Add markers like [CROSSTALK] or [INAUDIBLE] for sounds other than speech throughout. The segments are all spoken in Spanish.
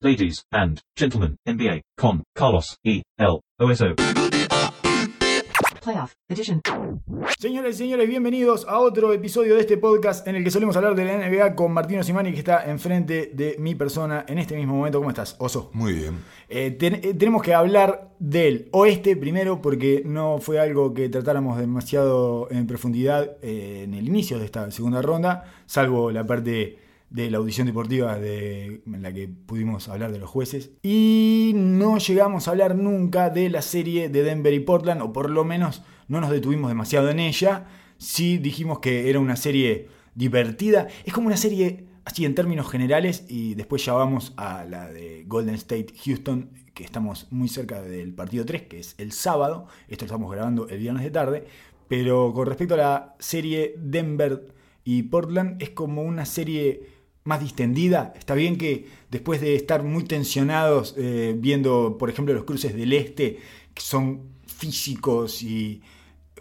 Ladies and gentlemen, NBA, con Carlos E. L. OSO. Playoff Edition. Señoras y señores, bienvenidos a otro episodio de este podcast en el que solemos hablar de la NBA con Martino Simani, que está enfrente de mi persona en este mismo momento. ¿Cómo estás, Oso? Muy bien. Eh, ten- eh, tenemos que hablar del oeste primero porque no fue algo que tratáramos demasiado en profundidad eh, en el inicio de esta segunda ronda, salvo la parte de la audición deportiva de, en la que pudimos hablar de los jueces. Y no llegamos a hablar nunca de la serie de Denver y Portland, o por lo menos no nos detuvimos demasiado en ella. Sí dijimos que era una serie divertida. Es como una serie así en términos generales y después ya vamos a la de Golden State Houston, que estamos muy cerca del partido 3, que es el sábado. Esto lo estamos grabando el viernes de tarde. Pero con respecto a la serie Denver y Portland, es como una serie más distendida. Está bien que después de estar muy tensionados eh, viendo, por ejemplo, los cruces del este, que son físicos y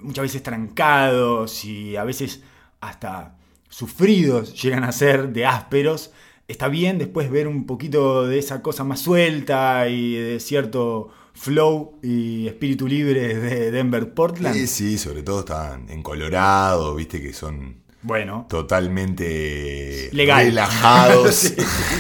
muchas veces trancados y a veces hasta sufridos llegan a ser de ásperos. Está bien después ver un poquito de esa cosa más suelta y de cierto flow y espíritu libre de Denver Portland. Sí, sí, sobre todo están en Colorado, viste que son Bueno, totalmente legal. relajados [LAUGHS] sí,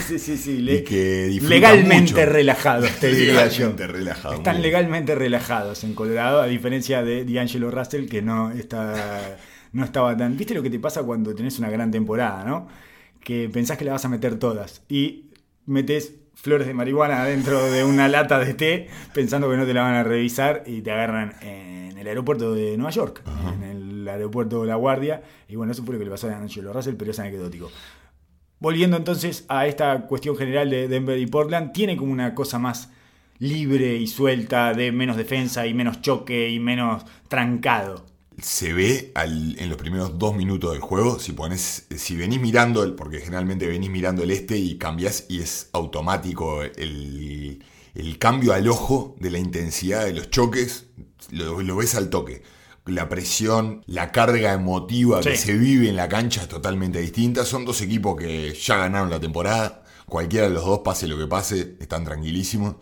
sí, sí, sí, le- y que legalmente mucho. relajados, te. Legalmente relajados, Están legalmente relajados en Colorado, a diferencia de D'Angelo Russell, que no, está, no estaba tan. ¿Viste lo que te pasa cuando tenés una gran temporada, no? Que pensás que la vas a meter todas y metes flores de marihuana dentro de una lata de té pensando que no te la van a revisar y te agarran en el aeropuerto de Nueva York, en el aeropuerto de La Guardia. Y bueno, eso fue lo que le pasó a D'Angelo Russell, pero es anecdótico. Volviendo entonces a esta cuestión general de Denver y Portland, tiene como una cosa más libre y suelta de menos defensa y menos choque y menos trancado. Se ve al- en los primeros dos minutos del juego, si pones, si venís mirando, el, porque generalmente venís mirando el este y cambias y es automático el, el cambio al ojo de la intensidad de los choques, lo ves al toque. La presión, la carga emotiva que se vive en la cancha es totalmente distinta. Son dos equipos que ya ganaron la temporada. Cualquiera de los dos, pase lo que pase, están tranquilísimos.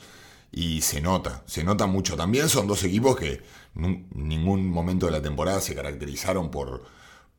Y se nota, se nota mucho. También son dos equipos que en ningún momento de la temporada se caracterizaron por,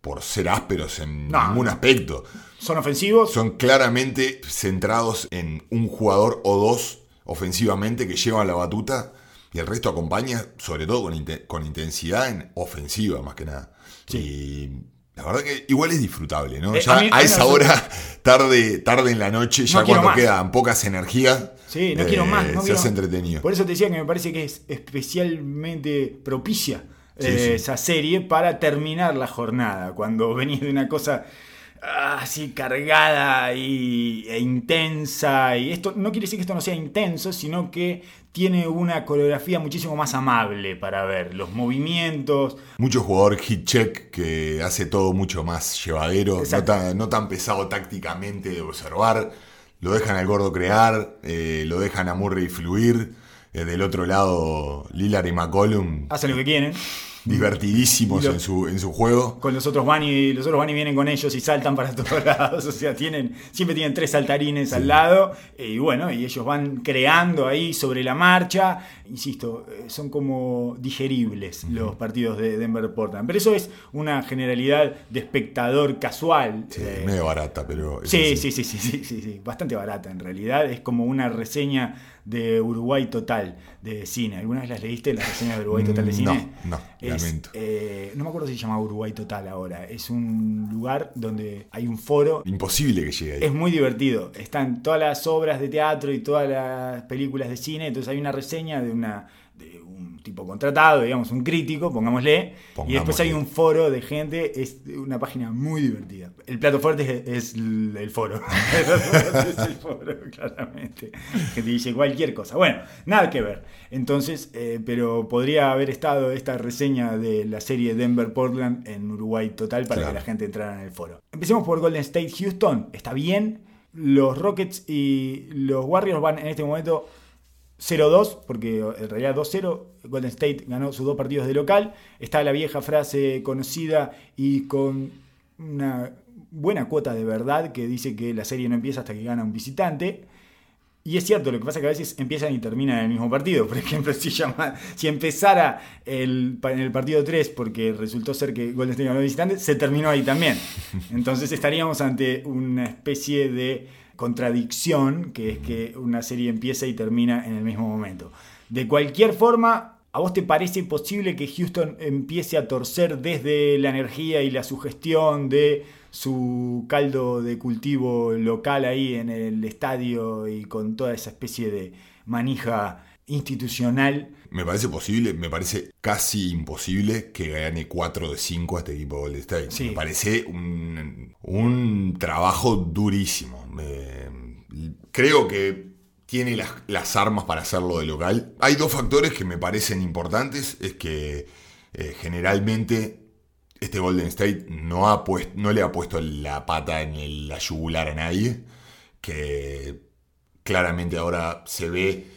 por ser ásperos en No, ningún aspecto. Son ofensivos, Son claramente centrados en un jugador o dos ofensivamente que llevan la batuta y el resto acompaña, sobre todo con, con intensidad en ofensiva más que nada. Y la verdad que igual es disfrutable, ¿no? Eh, ya a mí- esa hora, [LAUGHS] tarde, tarde en la noche, ya No cuando más. quedan pocas energías, Sí, no eh, quiero más. No se quiero- hace entretenido. Por eso te decía que me parece que es especialmente propicia Sí, eh, sí. esa serie para terminar la jornada. Cuando [LAUGHS] venís de una cosa así cargada y, e intensa. Y esto no quiere decir que esto no sea intenso, sino que tiene una coreografía muchísimo más amable para ver. Los movimientos. Mucho jugador hit check que hace todo mucho más llevadero, no Exacto. tan, no tan pesado tácticamente de observar. Lo dejan al gordo crear, eh, lo dejan a Murray fluir. Eh, del otro lado, Lillard y McCollum, Hacen lo que quieren. Divertidísimos lo- en, su, en su juego. Con los otros van y los otros van y vienen con ellos y saltan para todos [LAUGHS] lados. O sea, tienen, siempre tienen tres saltarines al lado. Y bueno, y ellos van creando ahí sobre la marcha. Insisto, eh, son como digeribles los partidos de Denver Portland. Pero eso es una generalidad de espectador casual. Sí, Eh, medio barata, pero. sí, sí, sí, sí, sí, sí, bastante barata en realidad. Es como una reseña de Uruguay Total de cine. ¿Alguna vez las leíste, las reseñas de Uruguay Total de Mm, cine? no, no, Es, lamento. eh, no me acuerdo si se llama Uruguay Total ahora. Es un lugar donde hay un foro. Imposible que llegue ahí. Es muy divertido. Están todas las obras de teatro y todas las películas de cine. Entonces hay una reseña de una tipo contratado, digamos, un crítico, pongámosle. Y después hay un foro de gente. Es una página muy divertida. El plato fuerte es, es el foro. El plato fuerte es el foro, [LAUGHS] claramente. Que te dice cualquier cosa. Bueno, nada que ver. Entonces, eh, pero podría haber estado esta reseña de la serie Denver Portland en Uruguay total para Claro. que la gente entrara en el foro. Empecemos por Golden State Houston. Está bien. Los Rockets y los Warriors van en este momento 0-2, porque en realidad 2-0, Golden State ganó sus dos partidos de local. Está la vieja frase conocida y con una buena cuota de verdad que dice que la serie no empieza hasta que gana un visitante. Y es cierto, lo que pasa es que a veces empiezan y terminan en el mismo partido. [LAUGHS] Por ejemplo, si, llama, si empezara en el partido 3 porque resultó ser que Golden State ganó visitante, se terminó ahí también. Entonces estaríamos ante una especie de contradicción, que es que una serie empieza y termina en el mismo momento. De cualquier forma, ¿a vos te parece posible que Houston empiece a torcer desde la energía y la sugestión de su caldo de cultivo local ahí en el estadio y con toda esa especie de manija institucional. Me parece posible, me parece casi imposible que gane 4 de 5 a este equipo de Golden State. Me parece un, trabajo durísimo. creo que tiene las, armas para hacerlo de local. Hay dos factores que me parecen importantes. Es que eh, generalmente este Golden State no, ha puesto, no le ha puesto la pata en la yugular a nadie, que claramente ahora se ve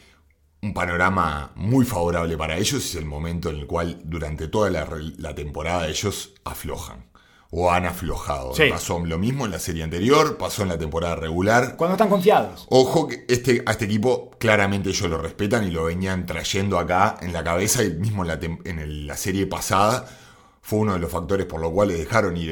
un panorama muy favorable para ellos, es el momento en el cual durante toda la, temporada ellos aflojan. O han aflojado. Pasó lo mismo en la serie anterior, pasó en la temporada regular. Cuando están confiados. Ojo que este, a este equipo claramente ellos lo respetan y lo venían trayendo acá en la cabeza, y mismo en la, en la serie pasada fue uno de los factores por los cuales dejaron ir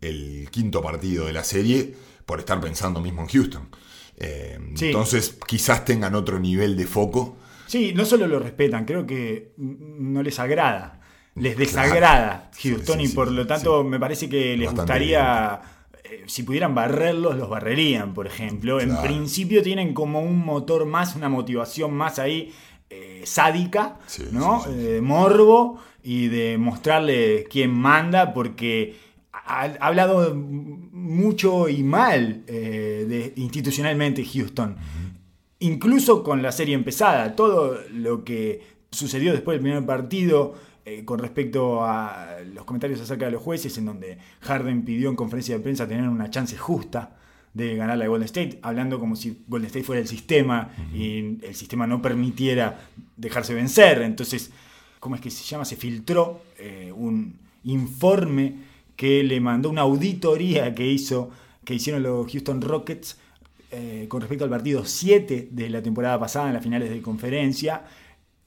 el, quinto partido de la serie por estar pensando mismo en Houston. Eh, entonces quizás tengan otro nivel de foco. Sí, no solo lo respetan, creo que no les agrada, les desagrada Houston y por lo tanto me parece que les gustaría, eh, si pudieran barrerlos, los barrerían, por ejemplo. En principio tienen como un motor más, una motivación más ahí eh, sádica, ¿no? morbo y de mostrarle quién manda, porque ha, hablado mucho y mal eh, de, institucionalmente Houston. Incluso con la serie empezada, todo lo que sucedió después del primer partido eh, con respecto a los comentarios acerca de los jueces, en donde Harden pidió en conferencia de prensa tener una chance justa de ganar la Golden State, hablando como si Golden State fuera el sistema y el sistema no permitiera dejarse vencer. Entonces, ¿cómo es que se llama? Se filtró eh, un informe que le mandó una auditoría que hizo, que hicieron los Houston Rockets eh, con respecto al partido 7 de la temporada pasada en las finales de conferencia.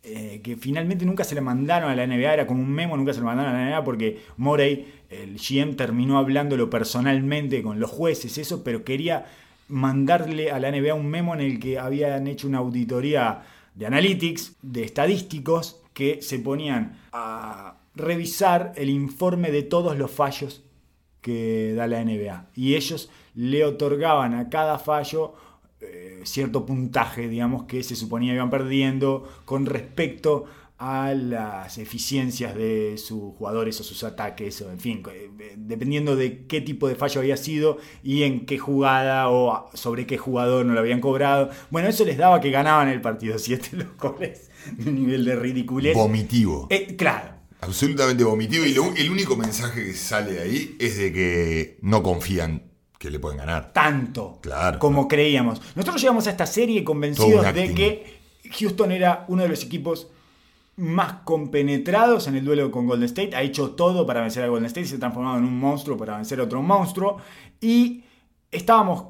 Eh, que finalmente nunca se le mandaron a la NBA, era como un memo, nunca se le mandaron a la NBA porque Morey, el GM, terminó hablándolo personalmente con los jueces, eso, pero quería mandarle a la NBA un memo en el que habían hecho una auditoría de analytics, de estadísticos, que se ponían a revisar el informe de todos los fallos que da la NBA. Y ellos le otorgaban a cada fallo eh, cierto puntaje, digamos, que se suponía iban perdiendo con respecto a las eficiencias de sus jugadores o sus ataques, o en fin, eh, dependiendo de qué tipo de fallo había sido y en qué jugada o sobre qué jugador no lo habían cobrado. Bueno, eso les daba que ganaban el partido 7 los goles de un nivel de ridiculez. Vomitivo. Eh, claro. Absolutamente vomitivo. Y el único mensaje que sale de ahí es de que no confían que le pueden ganar. Tanto claro, como creíamos. Nosotros llegamos a esta serie convencidos de que Houston era uno de los equipos más compenetrados en el duelo con Golden State. Ha hecho todo para vencer a Golden State. Se ha transformado en un monstruo para vencer a otro monstruo. Y estábamos,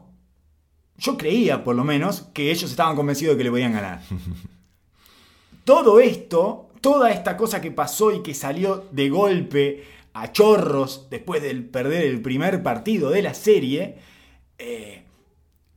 yo creía por lo menos, que ellos estaban convencidos de que le podían ganar. [LAUGHS] todo esto, toda esta cosa que pasó y que salió de golpe a chorros después de perder el primer partido de la serie, eh,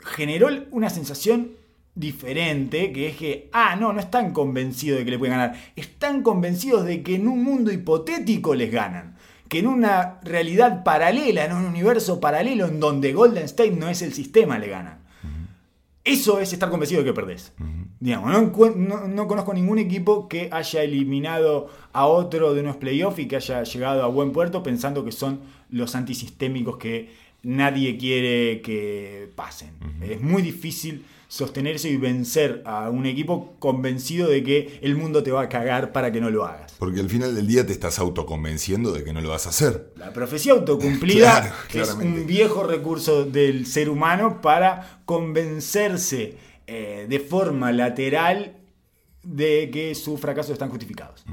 generó una sensación diferente, que es que, ah, no, no están convencidos de que le pueden ganar, están convencidos de que en un mundo hipotético les ganan, que en una realidad paralela, en un universo paralelo en donde Golden State no es el sistema, le ganan. Eso es estar convencido de que perdés. Digamos, no, no, conozco ningún equipo que haya eliminado a otro de unos playoffs y que haya llegado a buen puerto pensando que son los antisistémicos que nadie quiere que pasen. Es muy difícil sostenerse y vencer a un equipo convencido de que el mundo te va a cagar para que no lo hagas. Porque al final del día te estás autoconvenciendo de que no lo vas a hacer. La profecía autocumplida [LAUGHS] es un viejo recurso del ser humano para convencerse eh, de forma lateral de que sus fracasos están justificados.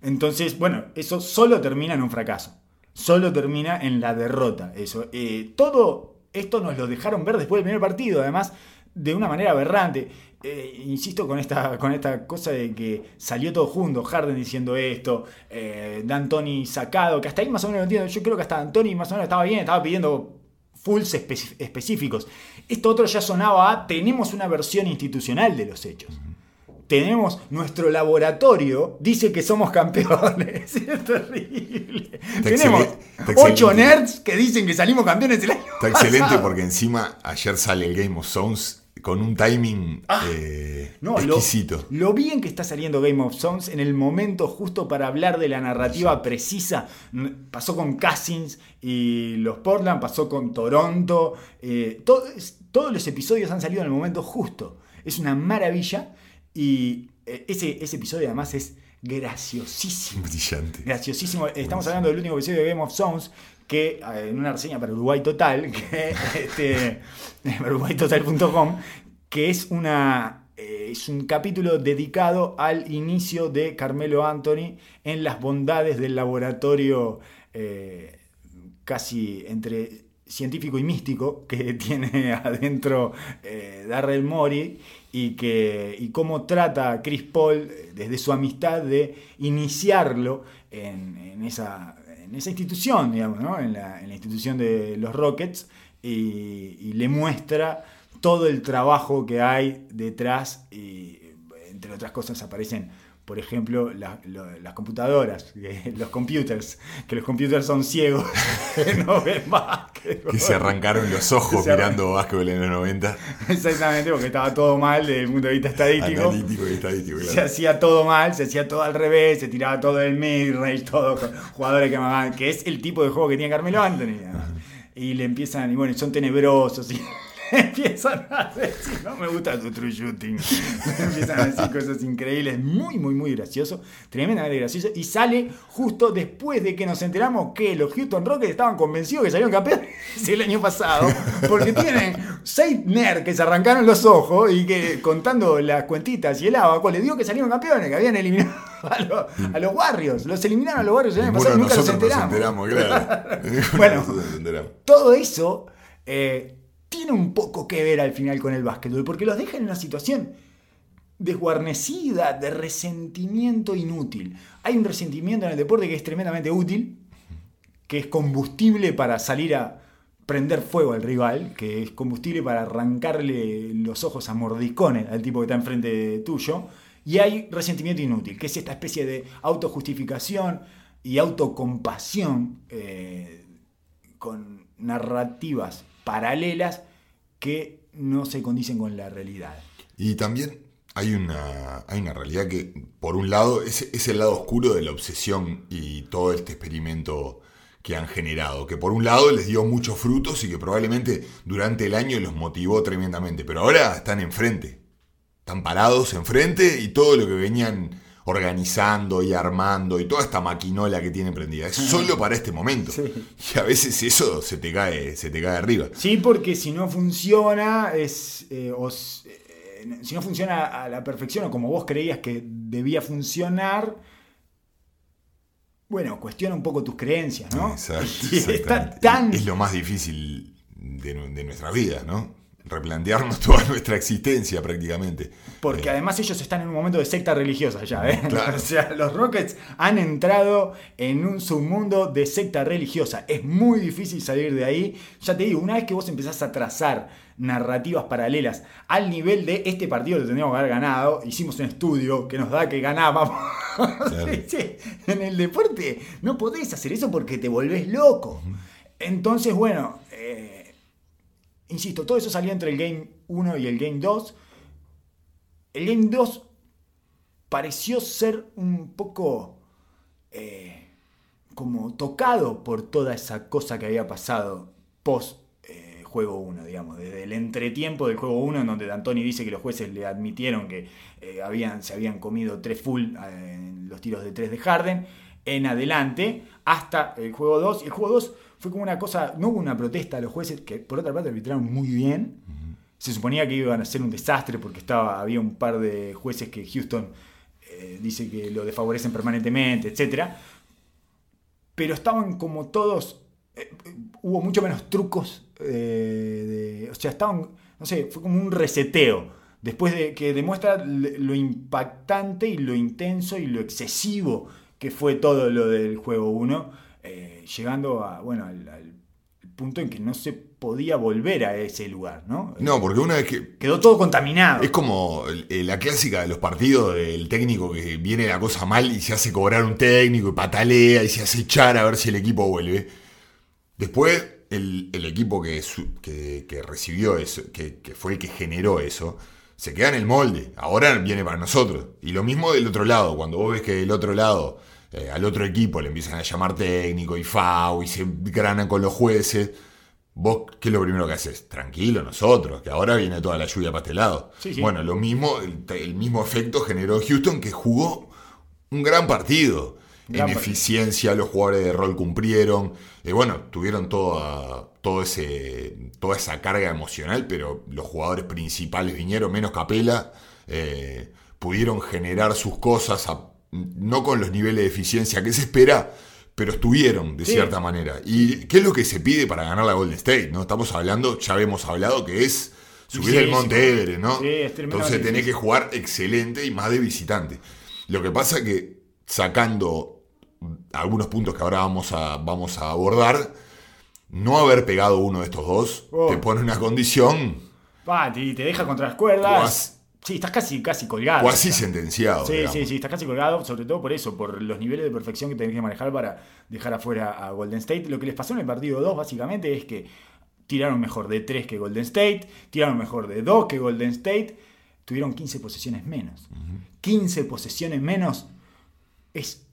Entonces, bueno, eso solo termina en un fracaso. Solo termina en la derrota. Eso. Eh, todo esto nos lo dejaron ver después del primer partido. Además, de una manera aberrante. Eh, insisto con esta, con esta cosa de que salió todo junto, Harden diciendo esto, eh, D'Antoni sacado, que hasta ahí más o menos lo entiendo. Yo creo que hasta D'Antoni más o menos estaba bien, estaba pidiendo fulls espe- específicos. Esto otro ya sonaba a tenemos una versión institucional de los hechos. Tenemos nuestro laboratorio, dice que somos campeones. [LAUGHS] Es terrible. Tenemos ocho nerds que dicen que salimos campeones el año Está excelente porque encima ayer sale el Game of Thrones con un timing eh, Ah, No, lo, exquisito. lo bien que está saliendo Game of Thrones en el momento justo para hablar de la narrativa precisa. Pasó con Cousins y los Portland, pasó con Toronto. eh, todo- todos los episodios han salido en el momento justo. Es una maravilla. Y eh, ese, ese episodio además es graciosísimo. Brillante. Graciosísimo. Estamos hablando del último episodio de Game of Thrones que eh, en una reseña para Uruguay Total, [LAUGHS] que, este, [LAUGHS] uruguaytotal.com, que es una eh, es un capítulo dedicado al inicio de Carmelo Anthony en las bondades del laboratorio eh, casi entre científico y místico que [LAUGHS] tiene adentro Darrell Mori y, que, y cómo trata Chris Paul desde su amistad de iniciarlo en esa, en esa institución, digamos, ¿no? en, la, en la institución de los Rockets y, y le muestra todo el trabajo que hay detrás y entre otras cosas aparecen por ejemplo, la- lo- las computadoras, que- [LAUGHS] los computers, que los computers son ciegos, [LAUGHS] que no ven más. Que se arrancaron los ojos se mirando básquetbol en los 90. [LAUGHS] Exactamente, porque estaba todo mal desde el punto de vista estadístico. Analítico y estadístico, Se claro. hacía todo mal, se hacía todo al revés, se tiraba todo el mid-range, todo con jugadores que amaban, que es el tipo de juego que tiene Carmelo Anthony. ¿no? Y le empiezan, y bueno, son tenebrosos, y [LAUGHS] empiezan a decir, no me gusta tu true shooting. [LAUGHS] Empiezan a decir cosas increíbles, muy, muy, muy gracioso, tremendamente gracioso, y sale justo después de que nos enteramos que los Houston Rockets estaban convencidos que salieron campeones [LAUGHS] el año pasado, porque tienen seis nerds que se arrancaron los ojos y que contando las cuentitas y el abaco les digo que salieron campeones, que habían eliminado a los, a los Warriors, los eliminaron a los Warriors el año pasado y nunca nos enteramos. nos enteramos, claro. Bueno. nosotros nos enteramos. Todo eso eh, tiene un poco que ver al final con el básquetbol, porque los deja en una situación desguarnecida, de resentimiento inútil. Hay un resentimiento en el deporte que es tremendamente útil, que es combustible para salir a prender fuego al rival, que es combustible para arrancarle los ojos a mordiscones al tipo que está enfrente tuyo, y hay resentimiento inútil, que es esta especie de autojustificación y autocompasión eh, con narrativas paralelas que no se condicen con la realidad. Y también hay una, hay una realidad que, por un lado, es, es el lado oscuro de la obsesión y todo este experimento que han generado, que por un lado les dio muchos frutos y que probablemente durante el año los motivó tremendamente, pero ahora están enfrente, están parados enfrente y todo lo que venían organizando y armando y toda esta maquinola que tienen prendida es solo [LAUGHS] para este momento. Sí. Y a veces eso se te cae, se te cae arriba. Sí, porque si no funciona, es, eh, eh, si no funciona a la perfección o como vos creías que debía funcionar, bueno, cuestiona un poco tus creencias, ¿no? Exacto, [LAUGHS] está tan... Es lo más difícil de, de nuestra vida, ¿no? Replantearnos [LAUGHS] toda nuestra existencia prácticamente. Porque Eh, además ellos están en un momento de secta religiosa ya, ¿eh? [LAUGHS] Claro. O sea, los Rockets han entrado en un submundo de secta religiosa. Es muy difícil salir de ahí. Ya te digo, una vez que vos empezás a trazar narrativas paralelas al nivel de este partido lo tendríamos que haber ganado, hicimos un estudio que nos da que ganábamos. [LAUGHS] En el deporte no podés hacer eso porque te volvés loco. Entonces, bueno, insisto, todo eso salió entre el Game 1 y el Game 2. El Game 2 pareció ser un poco eh, como tocado por toda esa cosa que había pasado post eh, juego 1, digamos, desde el entretiempo del juego 1 en donde D'Antoni dice que los jueces le admitieron que eh, habían, se habían comido tres full eh, en los tiros de 3 de Harden, en adelante hasta el juego 2. Y el juego 2 fue como una cosa, no hubo una protesta a los jueces que por otra parte arbitraron muy bien. Se suponía que iban a ser un desastre porque estaba, había un par de jueces que Houston eh, dice que lo desfavorecen permanentemente, etc. Pero estaban como todos. eh, hubo mucho menos trucos. eh, de, o sea, estaban. no sé, fue como un reseteo. Después de que demuestra lo impactante y lo intenso y lo excesivo que fue todo lo del juego 1, eh, llegando a, bueno, al, al punto en que no se podía volver a ese lugar, ¿no? No, porque una vez que. Quedó todo contaminado. Es como la clásica de los partidos del técnico que viene la cosa mal y se hace cobrar un técnico y patalea y se hace echar a ver si el equipo vuelve. Después, el, el equipo que, su- que- que recibió eso, que, que fue el que generó eso, se queda en el molde. Ahora viene para nosotros. Y lo mismo del otro lado. Cuando vos ves que del otro lado, eh, al otro equipo le empiezan a llamar técnico y FAO y se granan con los jueces. Vos, ¿qué es lo primero que haces? Tranquilo, nosotros, que ahora viene toda la lluvia para este lado. Sí, sí. Bueno, lo mismo, el, el mismo efecto generó Houston, que jugó un gran partido. Gran en partido. eficiencia, los jugadores de rol cumplieron. Eh, bueno, tuvieron toda, todo ese, toda esa carga emocional, pero los jugadores principales vinieron, menos Capela, eh, pudieron generar sus cosas, a- no con los niveles de eficiencia que se espera, pero estuvieron de Sí. cierta manera. ¿Y qué es lo que se pide para ganar la Golden State? ¿no? Estamos hablando, ya habíamos hablado, que es subir Sí, el. Monte Everest, ¿no? Sí, es Entonces tenés que jugar excelente y más de visitante. Lo que pasa es que sacando algunos puntos que ahora vamos a, vamos a abordar, no haber pegado uno de estos dos Oh. te pone una condición Pa, te, te deja contra las cuerdas. Sí, estás casi, casi colgado. O sea. sentenciado. Sí, digamos. sí, sí, estás casi colgado, sobre todo por eso, por los niveles de perfección que tenés que manejar para dejar afuera a Golden State. Lo que les pasó en el partido 2 básicamente es que tiraron mejor de 3 que Golden State, tiraron mejor de 2 que Golden State, tuvieron 15 posesiones menos. 15 posesiones menos es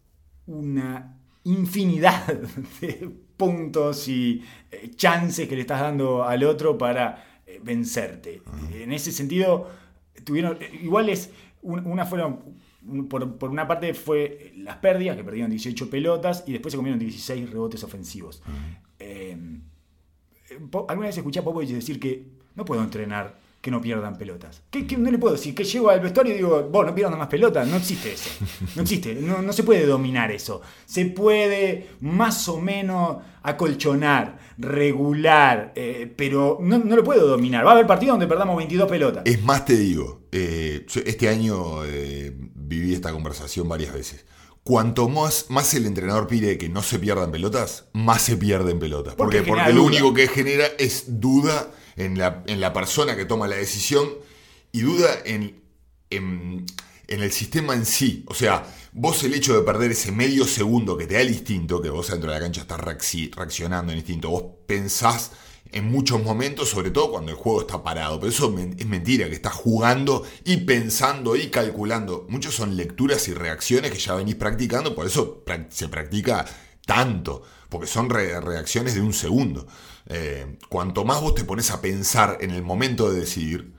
una infinidad [LAUGHS] de puntos y eh, chances que le estás dando al otro para eh, vencerte. En ese sentido, tuvieron. eh, Igual es. un- Una fueron. Por, por una parte fue las pérdidas, que perdieron 18 pelotas, y después se comieron 16 rebotes ofensivos. Eh, po- alguna vez escuché a Popovich decir que no puedo entrenar que no pierdan pelotas. ¿Qué, qué- no le puedo decir que llego al vestuario y digo, vos no pierdan más pelotas. No existe eso. No existe. No, no se puede dominar eso. Se puede más o menos acolchonar, regular, eh, pero no, no lo puedo dominar. Va a haber partidos donde perdamos 22 pelotas. Es más, te digo, eh, este año eh, viví esta conversación varias veces. Cuanto más, más el entrenador pide que no se pierdan pelotas, más se pierden pelotas. Porque Porque, lo único que genera es duda en la, en la persona que toma la decisión y duda en, en, en el sistema en sí. O sea, vos el hecho de perder ese medio segundo que te da el instinto, que vos dentro de la cancha estás reacci- reaccionando en instinto, vos pensás en muchos momentos, sobre todo cuando el juego está parado. Pero eso es mentira, que estás jugando y pensando y calculando. Muchos son lecturas y reacciones que ya venís practicando, por eso se practica tanto, porque son re- reacciones de un segundo. Eh, cuanto más vos te pones a pensar en el momento de decidir,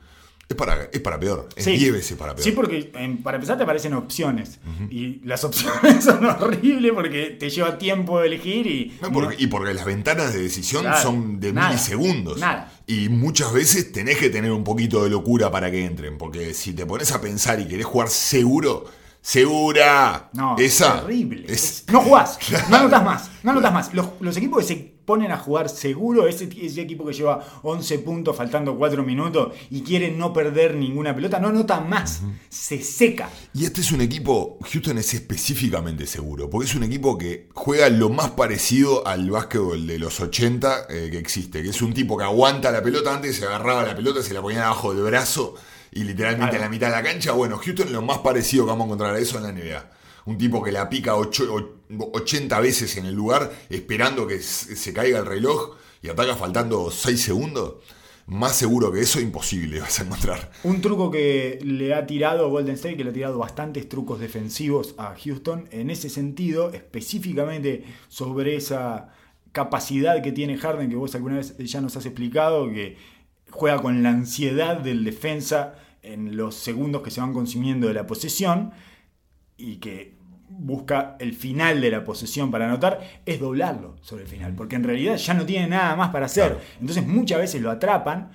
es para, es para peor, es Sí. 10 veces para peor. Sí, porque em, para empezar te aparecen opciones. Y las [LAUGHS] opciones son horribles porque te lleva tiempo elegir y. No, porque- y porque las ventanas de decisión Claro, son de nada, milisegundos. nada. Y muchas veces tenés que tener un poquito de locura para que entren. Porque si te pones a pensar y querés jugar seguro, segura. No, esa. es terrible. es- No jugás, [LAUGHS] no anotas más, no anotas más. Los, los equipos que se ponen a jugar seguro, ese, ese equipo que lleva 11 puntos faltando 4 minutos y quiere no perder ninguna pelota, no anota más, se seca. Y este es un equipo, Houston es específicamente seguro, porque es un equipo que juega lo más parecido al básquetbol de los 80 eh, que existe, que es un tipo que aguanta la pelota antes, se agarraba la pelota, se la ponía abajo del brazo y literalmente Claro. en la mitad de la cancha. Bueno, Houston es lo más parecido que vamos a encontrar a eso en la NBA. Un tipo que la pica ocho- o- 80 veces en el lugar, esperando que se caiga el reloj y ataca faltando 6 segundos. Más seguro que eso, imposible [LAUGHS] vas a encontrar. Un truco que le ha tirado Golden State, que le ha tirado bastantes trucos defensivos a Houston, en ese sentido, específicamente sobre esa capacidad que tiene Harden, que vos alguna vez ya nos has explicado, que juega con la ansiedad del defensa en los segundos que se van consumiendo de la posesión y que busca el final de la posesión para anotar, es doblarlo sobre el final, porque en realidad ya no tiene nada más para hacer. Claro. Entonces muchas veces lo atrapan,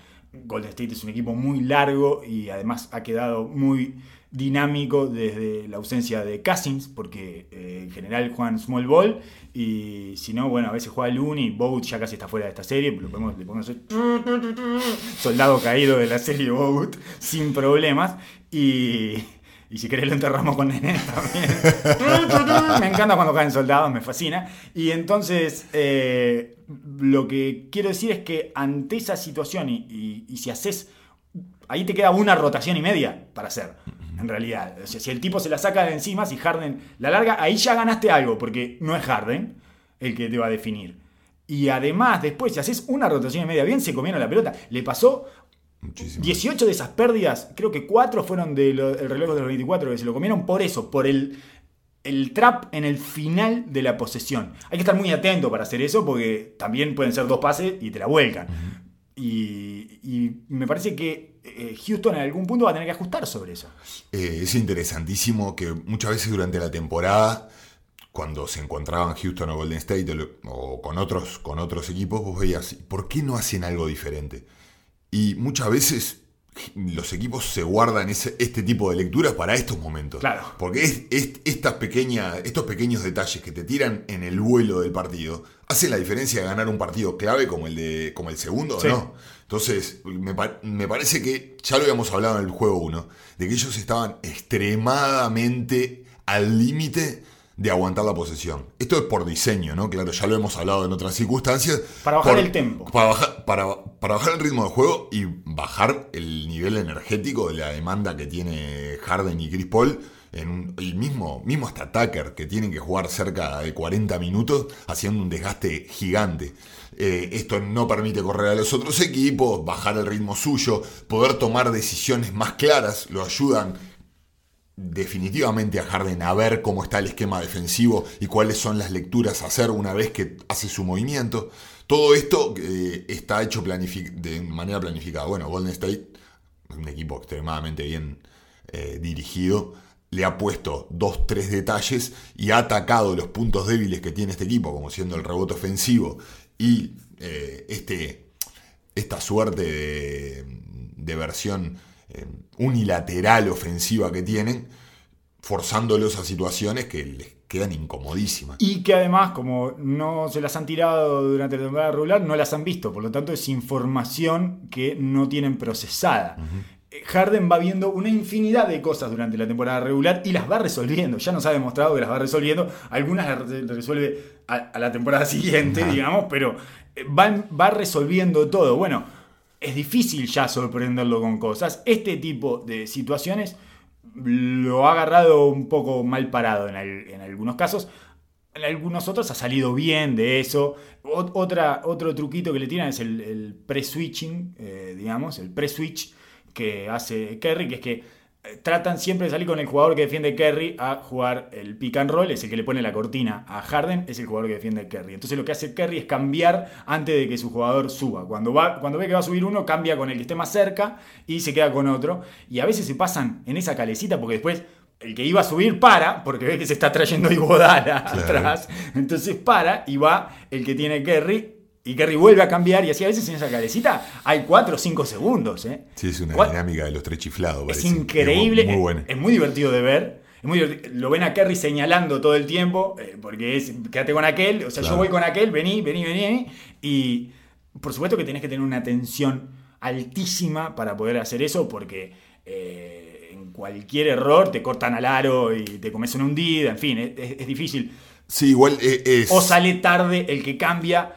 Golden State es un equipo muy largo y además ha quedado muy dinámico desde la ausencia de Cousins, porque eh, en general juegan small ball y si no, bueno, a veces juega Looney, Bogut ya casi está fuera de esta serie, lo podemos, le podemos hacer [LAUGHS] soldado caído de la serie Bogut sin problemas y, y si querés lo enterramos con Nene [LAUGHS] también. [LAUGHS] [LAUGHS] me encanta cuando caen soldados, me fascina. Y entonces, eh, lo que quiero decir es que ante esa situación y, y- y si haces... Ahí te queda una rotación y media para hacer, en realidad. O sea, si el tipo se la saca de encima, si Harden la larga, ahí ya ganaste algo, porque no es Harden el que te va a definir. Y además, después, si haces una rotación y media bien, se comieron la pelota. Le pasó Muchísimo. 18 de esas pérdidas, creo que 4 fueron del reloj de los 24, que se lo comieron por eso, por el, el trap en el final de la posesión. Hay que estar muy atento para hacer eso, porque también pueden ser dos pases y te la vuelcan. y, y me parece que eh, Houston en algún punto va a tener que ajustar sobre eso. Eh, es interesantísimo que muchas veces durante la temporada, cuando se encontraban Houston o Golden State o con, otros, con otros equipos, vos veías, ¿por qué no hacen algo diferente? Y muchas veces los equipos se guardan ese- este tipo de lecturas para estos momentos. Claro. Porque es, es- estas pequeñas, estos pequeños detalles que te tiran en el vuelo del partido hacen la diferencia de ganar un partido clave como el, de, como el segundo Sí. o no. Entonces, me, me parece que ya lo habíamos hablado en el juego 1, de que ellos estaban extremadamente al límite de aguantar la posesión. Esto es por diseño, ¿no? Claro, ya lo hemos hablado en otras circunstancias. Para bajar Por- el tempo. Para bajar, para, para bajar el ritmo de juego y bajar el nivel energético de la demanda que tiene Harden y Chris Paul. En el mismo, mismo hasta Tucker, que tienen que jugar cerca de 40 minutos, haciendo un desgaste gigante. Eh, esto no permite correr a los otros equipos, bajar el ritmo suyo, poder tomar decisiones más claras, lo ayudan definitivamente a Harden a ver cómo está el esquema defensivo y cuáles son las lecturas a hacer una vez que hace su movimiento. Todo esto eh, está hecho de manera planificada. Bueno, Golden State un equipo extremadamente bien eh, dirigido. Le ha puesto dos, tres detalles y ha atacado los puntos débiles que tiene este equipo, como siendo el rebote ofensivo y eh, este, esta suerte de, versión unilateral ofensiva que tienen, forzándolos a situaciones que les quedan incomodísimas. Y que además, como no se las han tirado durante la temporada regular, no las han visto. Por lo tanto, es información que no tienen procesada. Harden va viendo una infinidad de cosas durante la temporada regular y las va resolviendo. Ya nos ha demostrado que las va resolviendo. Algunas las re- resuelve a, a la temporada siguiente, digamos, pero eh, va, va resolviendo todo. Bueno, es difícil ya sorprenderlo con cosas. Este tipo de situaciones lo ha agarrado un poco mal parado en, al- en algunos casos. En algunos otros ha salido bien de eso. Otro truquito que le tiran es el, pre-switching, eh, digamos, el pre-switch que hace Kerry, que es que tratan siempre de salir con el jugador que defiende Kerry a jugar el pick and roll, es el que le pone la cortina a Harden, es el jugador que defiende Kerry. Entonces lo que hace Kerry es cambiar antes de que su jugador suba. Cuando, va, cuando ve que va a subir uno, cambia con el que esté más cerca y se queda con otro. Y a veces se pasan en esa calecita porque después el que iba a subir para, porque ve que se está trayendo Iguodala atrás. Entonces para y va el que tiene Kerry. Y Kerry vuelve a cambiar y así a veces en esa calecita hay 4 o 5 segundos. ¿eh? Sí, es una dinámica de los tres chiflados. es parece. increíble, Muy, muy es muy divertido de ver. Es muy divertido. Lo ven a Kerry señalando todo el tiempo, eh, porque es, quédate con aquel, o sea, Claro. yo voy con aquel, vení, vení, vení. Y por supuesto que tenés que tener una atención altísima para poder hacer eso, porque eh, en cualquier error te cortan al aro y te comes una hundida, en fin, es, es- es difícil. Sí, igual es. O sale tarde el que cambia.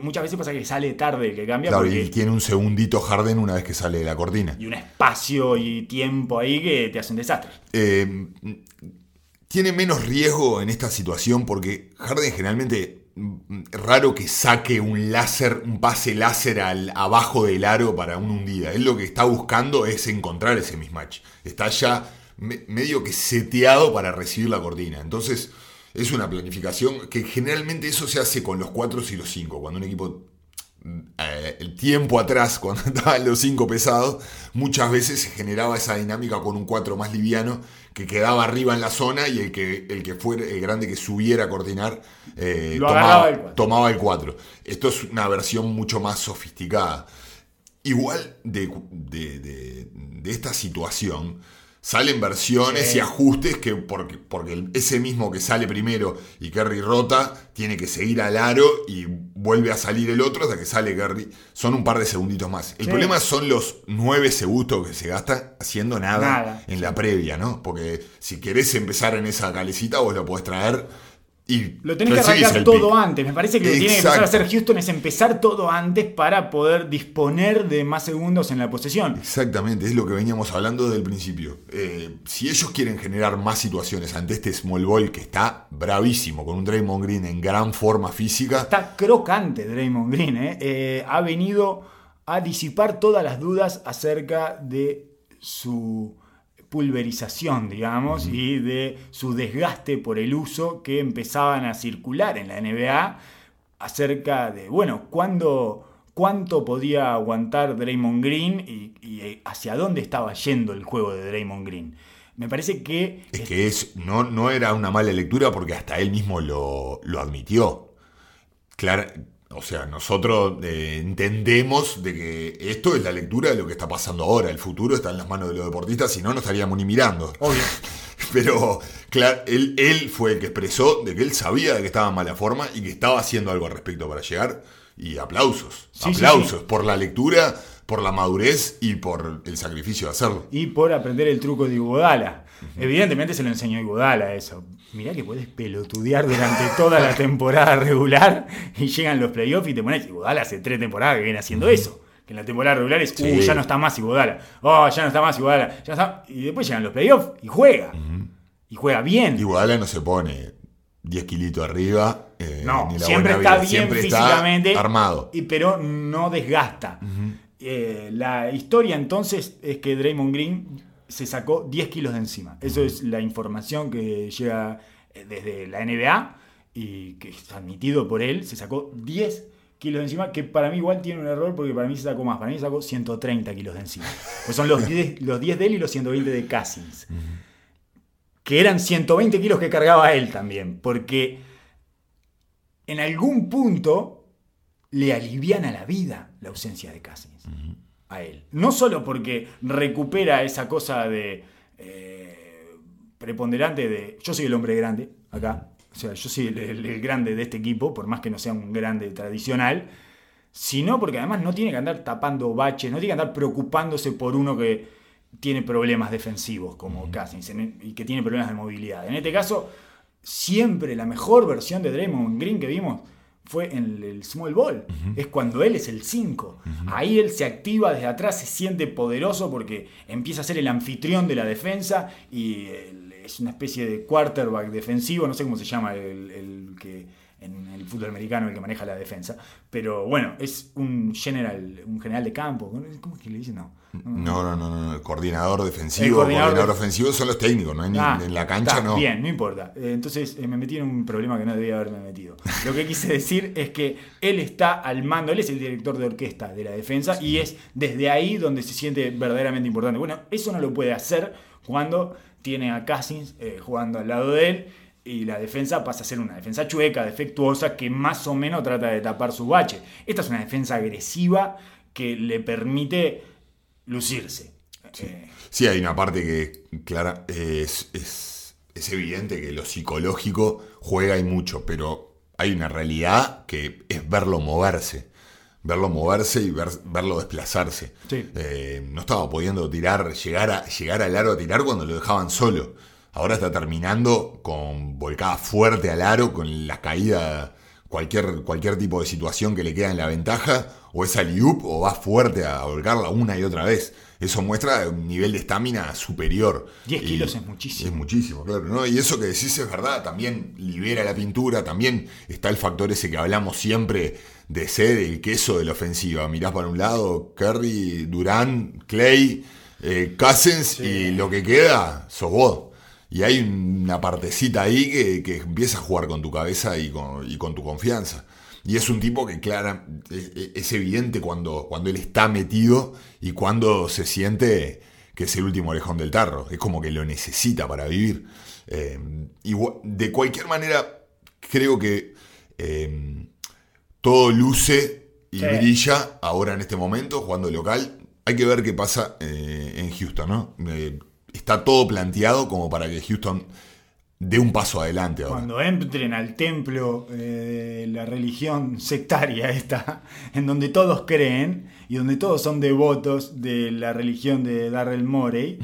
Muchas veces pasa que sale tarde que cambia Claro, porque y tiene un segundito Harden una vez que sale de la cortina. y un espacio y tiempo ahí que te hace un desastre. Eh, tiene menos riesgo en esta situación porque Harden generalmente mm, raro que saque un láser, un pase láser al, abajo del aro para una hundida. Él lo que está buscando es encontrar ese mismatch. Está ya me- medio que seteado para recibir la cortina. Entonces es una planificación que generalmente eso se hace con los 4 y los 5. Cuando un equipo eh, el tiempo atrás, [LAUGHS] cuando estaban los cinco pesados, muchas veces se generaba esa dinámica con un 4 más liviano que quedaba arriba en la zona y el que, el que fuera el grande que subiera a coordinar eh, tomaba el 4. Esto es una versión mucho más sofisticada. igual de, de- de- de esta situación salen versiones Sí. y ajustes que porque, porque ese mismo que sale primero y Kerry rota tiene que seguir al aro y vuelve a salir el otro hasta que sale Kerry. Son un par de segunditos más. El Sí. problema son los nueve segundos que se gastan haciendo nada, Nada, en la previa, ¿no? Porque si querés empezar en esa calecita, vos lo podés traer y Lo tenés que arrancar todo pick. antes. Me parece que lo que tiene que empezar a hacer Houston es empezar todo antes para poder disponer de más segundos en la posesión. Exactamente, es lo que veníamos hablando desde el principio. Eh, si ellos quieren generar más situaciones ante este small ball que está bravísimo, con un Draymond Green en gran forma física, Está crocante Draymond Green. ¿eh? Eh, ha venido a disipar todas las dudas acerca de su pulverización, digamos, y de su desgaste por el uso que empezaban a circular en la NBA acerca de, bueno, cuándo, cuánto podía aguantar Draymond Green y, y hacia dónde estaba yendo el juego de Draymond Green. Me parece que es que es, no, no era una mala lectura porque hasta él mismo lo, lo admitió. Clara- o sea, nosotros eh, entendemos de que esto es la lectura de lo que está pasando ahora. El futuro está en las manos de los deportistas, si no, no estaríamos ni mirando. Obvio. [LAUGHS] Pero claro, él, él fue el que expresó de que él sabía de que estaba en mala forma y que estaba haciendo algo al respecto para llegar. Y aplausos. Sí, aplausos sí. por la lectura, por la madurez y por el sacrificio de hacerlo. y por aprender el truco de Iguodala. Evidentemente se lo enseñó Iguodala eso. Mirá que puedes pelotudear durante toda la temporada regular y llegan los playoffs y te pones Iguodala hace tres temporadas que viene haciendo eso. Que en la temporada regular es, uh, ya no está más Iguodala. Oh, ya no está más Iguodala. Ya está- Y después llegan los playoffs y juega. Y juega bien. Igual no se pone 10 kilitos arriba. eh, No, ni la siempre está vida, bien siempre está físicamente. armado. Y, pero no desgasta. Eh, la historia entonces es que Draymond Green se sacó 10 kilos de encima. Eso es la información que llega eh, desde la NBA y que es admitido por él. Se sacó 10 kilos de encima, que para mí igual tiene un error porque para mí se sacó más. Para mí se sacó 130 kilos de encima. Pues son los [LAUGHS] 10, los 10 de él y los 120 de Cousins. Que eran 120 kilos que cargaba él también. Porque en algún punto le aliviana la vida la ausencia de Cousins a él. No solo porque recupera esa cosa de eh, preponderante de yo soy el hombre grande acá, o sea, yo soy el, el- el grande de este equipo, por más que no sea un grande tradicional, sino porque además no tiene que andar tapando baches, no tiene que andar preocupándose por uno que tiene problemas defensivos como Cousins en- y que tiene problemas de movilidad. En este caso, siempre la mejor versión de Draymond Green que vimos fue en el small ball. Es cuando él es el 5. Ahí él se activa desde atrás, se siente poderoso porque empieza a ser el anfitrión de la defensa y es una especie de quarterback defensivo, no sé cómo se llama el, el que en el fútbol americano el que maneja la defensa, pero bueno, es un general, un general de campo, ¿cómo es que le dicen? No. No, no, no, no, el coordinador defensivo, El coordinador coordinador, de- ofensivo son los técnicos, no hay ni- Ah, en la cancha está, no. Bien, no importa. Eh, Entonces eh, me metí en un problema que no debía haberme metido. Lo que quise decir es que él está al mando, él es el director de orquesta de la defensa y es desde ahí donde se siente verdaderamente importante. Bueno, eso no lo puede hacer cuando tiene a Cousins eh, jugando al lado de él y la defensa pasa a ser una defensa chueca, defectuosa, que más o menos trata de tapar su bache. Esta es una defensa agresiva que le permite lucirse. Eh, Sí, hay una parte que, clara, es, es, es evidente que lo psicológico juega y mucho, pero hay una realidad que es verlo moverse. Verlo moverse y ver- verlo desplazarse. Sí. Eh, no estaba pudiendo tirar, llegar, a, llegar al aro a tirar cuando lo dejaban solo. Ahora está terminando con volcada fuerte al aro, con la caída, cualquier, cualquier tipo de situación que le queda en la ventaja, o es aliup o va fuerte a volcarla una y otra vez. Eso muestra un nivel de estamina superior. 10 Y kilos es muchísimo. Es muchísimo, claro. ¿no? Y eso que decís es verdad, también libera la pintura, también está el factor ese que hablamos siempre de ser el queso de la ofensiva. Mirás para un lado, Curry, Durán, Clay, eh, Cousins y lo que queda sos vos. Y hay una partecita ahí que, que empieza a jugar con tu cabeza y con, y con tu confianza. Y es un tipo que, clara, es, es evidente cuando, cuando él está metido y cuando se siente que es el último orejón del tarro. Es como que lo necesita para vivir. Eh, igual- de cualquier manera, creo que eh, todo luce y Sí. brilla ahora en este momento jugando local. Hay que ver qué pasa eh, en Houston, ¿no? Está todo planteado como para que Houston dé un paso adelante ahora. Cuando entren al templo eh, de la religión sectaria esta, [LAUGHS] en donde todos creen y donde todos son devotos de la religión de Darrell Morey,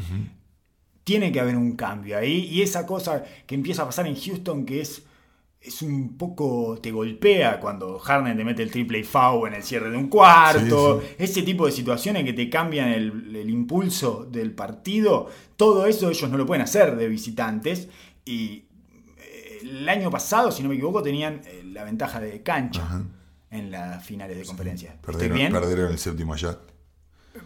tiene que haber un cambio ahí. Y esa cosa que empieza a pasar en Houston que es, es un poco, te golpea cuando Harden te mete el triple foul en el cierre de un cuarto, Sí, ese tipo de situaciones que te cambian el, el impulso del partido, todo eso ellos no lo pueden hacer de visitantes. Y eh, el año pasado, si no me equivoco, tenían eh, la ventaja de cancha Ajá. en las finales de conferencia. ¿Estoy Perdieron, bien? perdieron el séptimo allá.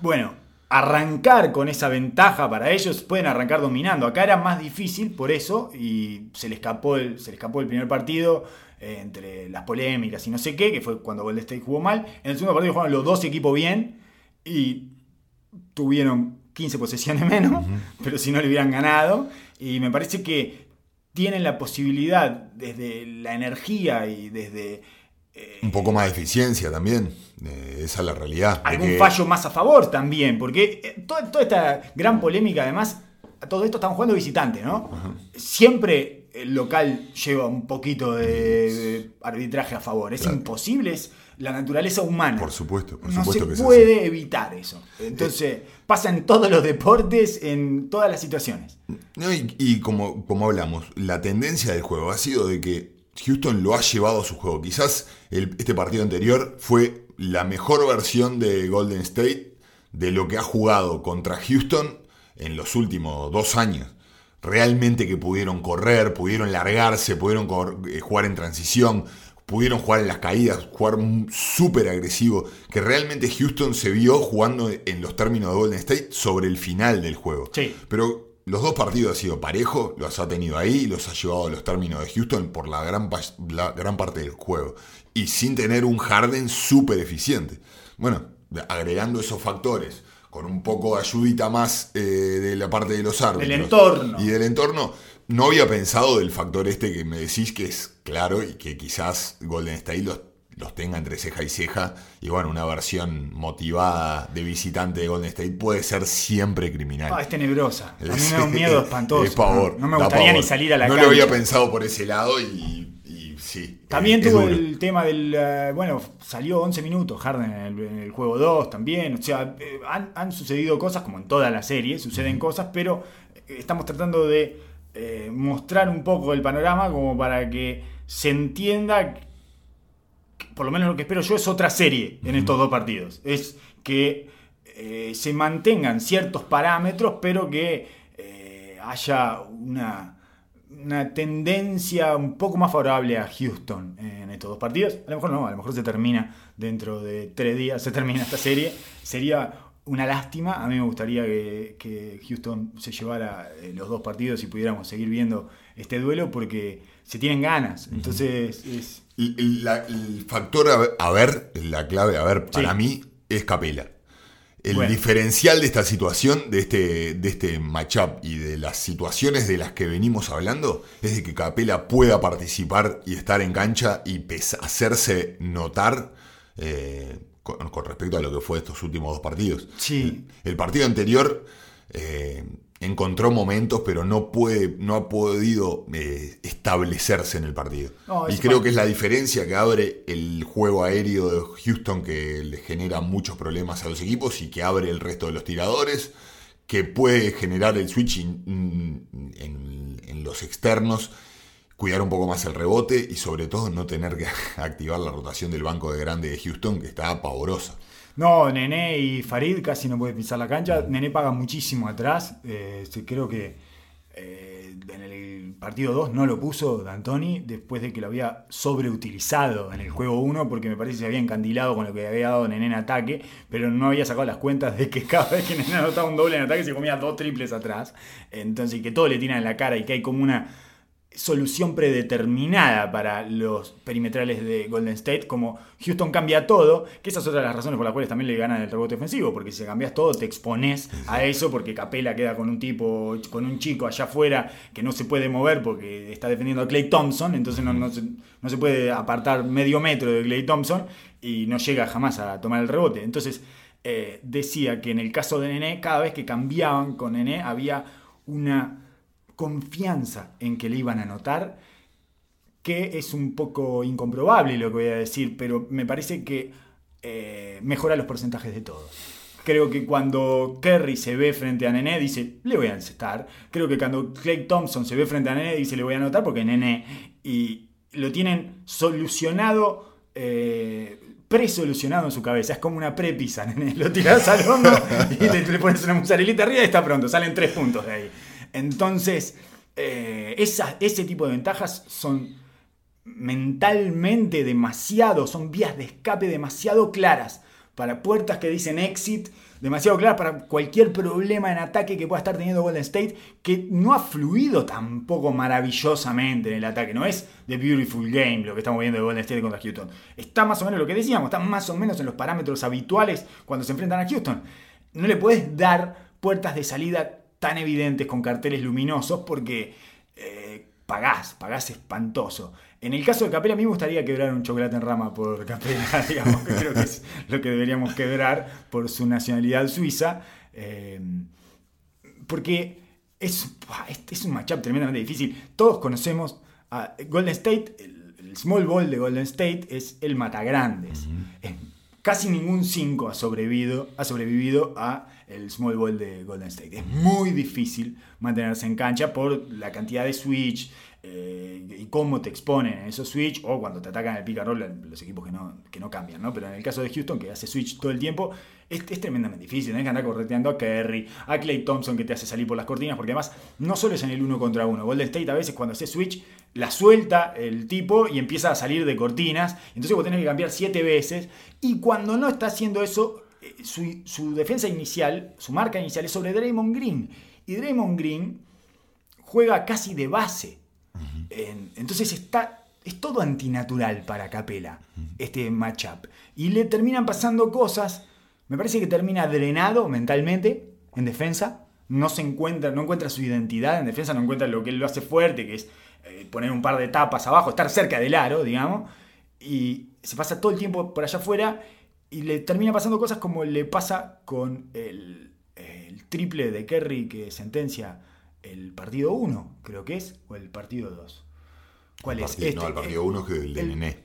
Bueno, arrancar con esa ventaja para ellos, pueden arrancar dominando. Acá era más difícil por eso y se le escapó el, se le escapó el primer partido eh, entre las polémicas y no sé qué, que fue cuando Golden State jugó mal. En el segundo partido jugaron los dos equipos bien y tuvieron 15 posesiones [LAUGHS] menos, pero si no le hubieran ganado. Y me parece que tienen la posibilidad desde la energía y desde... eh, Un poco más de eficiencia también. Eh, esa es la realidad. algún que- fallo más a favor también, porque eh, toda, toda esta gran polémica, además, a todo esto están jugando visitantes, ¿no? Siempre el local lleva un poquito de, de arbitraje a favor. Es Claro. imposible, es la naturaleza humana. Por supuesto, por no supuesto se que puede evitar eso. Entonces, pasa en todos los deportes, en todas las situaciones. Y y como, como hablamos, la tendencia del juego ha sido de que Houston lo ha llevado a su juego. Quizás el- este partido anterior fue la mejor versión de Golden State de lo que ha jugado contra Houston en los últimos dos años. Realmente que pudieron correr, pudieron largarse, pudieron eh, jugar en transición, pudieron jugar en las caídas, jugar súper agresivo. Que realmente Houston se vio jugando en los términos de Golden State sobre el final del juego. Sí. Pero los dos partidos han sido parejo, los ha tenido ahí, los ha llevado a los términos de Houston por la gran, pa- la gran parte del juego. Y sin tener un Harden súper eficiente. Bueno, agregando esos factores, con un poco de ayudita más eh, de la parte de los árbitros. Del entorno. Y del entorno, no había pensado del factor este que me decís que es claro y que quizás Golden State los, los tenga entre ceja y ceja. Y bueno, una versión motivada de visitante de Golden State puede ser siempre criminal. Ah, es tenebrosa. A mí me da [LAUGHS] un miedo espantoso. Es pavor. No, no me gustaría ni salir a la No cancha. lo había pensado por ese lado y, y sí. También es- tuvo el tema del. eh, bueno, salió 11 minutos Harden en el, en el juego 2 también. O sea, eh, han, han sucedido cosas, como en toda la serie, suceden cosas, pero eh, estamos tratando de eh, mostrar un poco el panorama como para que se entienda. Por lo menos lo que espero yo es otra serie en estos dos partidos. Es que eh, se mantengan ciertos parámetros, pero que eh, haya una, una tendencia un poco más favorable a Houston en estos dos partidos. A lo mejor no, a lo mejor se termina dentro de tres días, se termina esta serie. Sería una lástima. A mí me gustaría que, que Houston se llevara eh, los dos partidos y pudiéramos seguir viendo este duelo porque se tienen ganas. Entonces, es, El, la- el factor a ver, a ver, la clave a ver, para Sí. mí, es Capela. El Bueno. diferencial de esta situación, de este, de este matchup y de las situaciones de las que venimos hablando, es de que Capela pueda participar y estar en cancha y hacerse notar eh, con, con respecto a lo que fue estos últimos dos partidos. Sí. El, el partido anterior eh, encontró momentos, pero no, puede, no ha podido eh, establecerse en el partido. No, y creo que es la diferencia que abre el juego aéreo de Houston que le genera muchos problemas a los equipos y que abre el resto de los tiradores, que puede generar el switch in- en, en los externos, cuidar un poco más el rebote y sobre todo no tener que [LAUGHS] activar la rotación del banco de grande de Houston que está pavorosa. No, Nené y Farid casi no pueden pisar la cancha. Nené paga muchísimo atrás. Eh, creo que eh, en el partido 2 no lo puso D'Antoni después de que lo había sobreutilizado en el juego 1 porque me parece que se había encandilado con lo que había dado Nené en ataque, pero no había sacado las cuentas de que [LAUGHS] cada vez que Nené anotaba un doble en ataque se comía dos triples atrás. Entonces, que todo le tiran en la cara y que hay como una solución predeterminada para los perimetrales de Golden State, como Houston cambia todo, que esa es otra de las razones por las cuales también le ganan el rebote ofensivo, porque si cambias todo te expones a eso, porque Capela queda con un tipo, con un chico allá afuera que no se puede mover porque está defendiendo a Clay Thompson, entonces no, no, se, no se puede apartar medio metro de Clay Thompson y no llega jamás a tomar el rebote. Entonces eh, decía que en el caso de Nene, cada vez que cambiaban con Nene había una confianza en que le iban a anotar, que es un poco incomprobable lo que voy a decir, pero me parece que eh, mejora los porcentajes de todos. Creo que cuando Kerry se ve frente a Nene dice, le voy a encestar. Creo que cuando Clay Thompson se ve frente a Nene dice, le voy a anotar porque Nene. Y lo tienen solucionado, eh, presolucionado en su cabeza. Es como una prepisa, Nene. [LAUGHS] Lo tiras al hombro y le, pones una mozzarellita arriba y está pronto. Salen tres puntos de ahí. Entonces, eh, ese tipo de ventajas son mentalmente demasiado, son vías de escape demasiado claras para puertas que dicen exit, demasiado claras para cualquier problema en ataque que pueda estar teniendo Golden State, que no ha fluido tampoco maravillosamente en el ataque, no es The Beautiful Game lo que estamos viendo de Golden State contra Houston. Está más o menos lo que decíamos, está más o menos en los parámetros habituales cuando se enfrentan a Houston. No le puedes dar puertas de salida tan evidentes con carteles luminosos porque eh, pagás, pagás espantoso. En el caso de Capela, a mí me gustaría quebrar un chocolate en rama por Capela, [LAUGHS] digamos, que creo que es lo que deberíamos quebrar por su nacionalidad suiza. eh, porque es, es, un matchup tremendamente difícil. Todos conocemos a Golden State, el, el small ball de Golden State es el matagrandes. Casi ningún 5 ha sobrevivido, ha sobrevivido a el small ball de Golden State. Es muy difícil mantenerse en cancha por la cantidad de switch eh, y cómo te exponen en esos switch o cuando te atacan el pick and roll los equipos que no, que no cambian, ¿no? Pero en el caso de Houston, que hace switch todo el tiempo, es, tremendamente difícil. Tenés que andar correteando a Kerry, a Clay Thompson que te hace salir por las cortinas, porque además no solo es en el uno contra uno. Golden State a veces cuando hace switch la suelta el tipo y empieza a salir de cortinas. Entonces vos tenés que cambiar siete veces. Y cuando no está haciendo eso, su, su defensa inicial, su marca inicial es sobre Draymond Green. Y Draymond Green juega casi de base. En- entonces está, es todo antinatural para Capela, este matchup. Y le terminan pasando cosas. Me parece que termina drenado mentalmente en defensa. No se encuentra, no encuentra su identidad en defensa, no encuentra lo que lo hace fuerte, que es eh, poner un par de tapas abajo, estar cerca del aro, digamos. Y se pasa todo el tiempo por allá afuera y le termina pasando cosas como le pasa con el, el triple de Kerry que sentencia el partido 1, creo que es, o el partido 2. ¿Cuál El es? partido- Este, no, el partido 1 es el de el- Nené.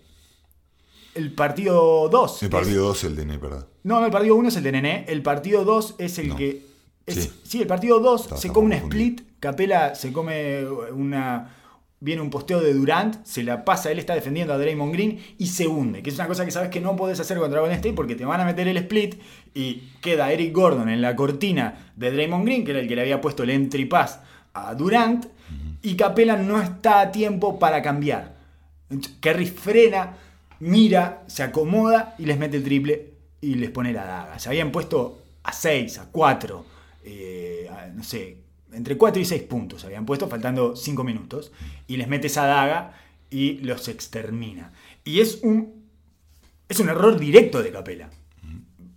El partido 2. El partido 2 es el de Nené, perdón. No, no, el partido 1 es el de Nené. El partido 2 es el No. que. es- sí. Sí. el partido 2 Estaba- se come un split. Capela se come una. Viene un posteo de Durant, se la pasa, él está defendiendo a Draymond Green y se hunde. Que es una cosa que sabes que no podés hacer contra Golden State porque te van a meter el split y queda Eric Gordon en la cortina de Draymond Green, que era el que le había puesto el entry pass a Durant, y Capela no está a tiempo para cambiar. Kerry frena, mira, se acomoda y les mete el triple y les pone la daga. Se habían puesto a 6, a 4, eh, no sé, entre 4 y 6 puntos habían puesto, faltando 5 minutos, y les mete esa daga y los extermina. Y es un, es un error directo de Capela.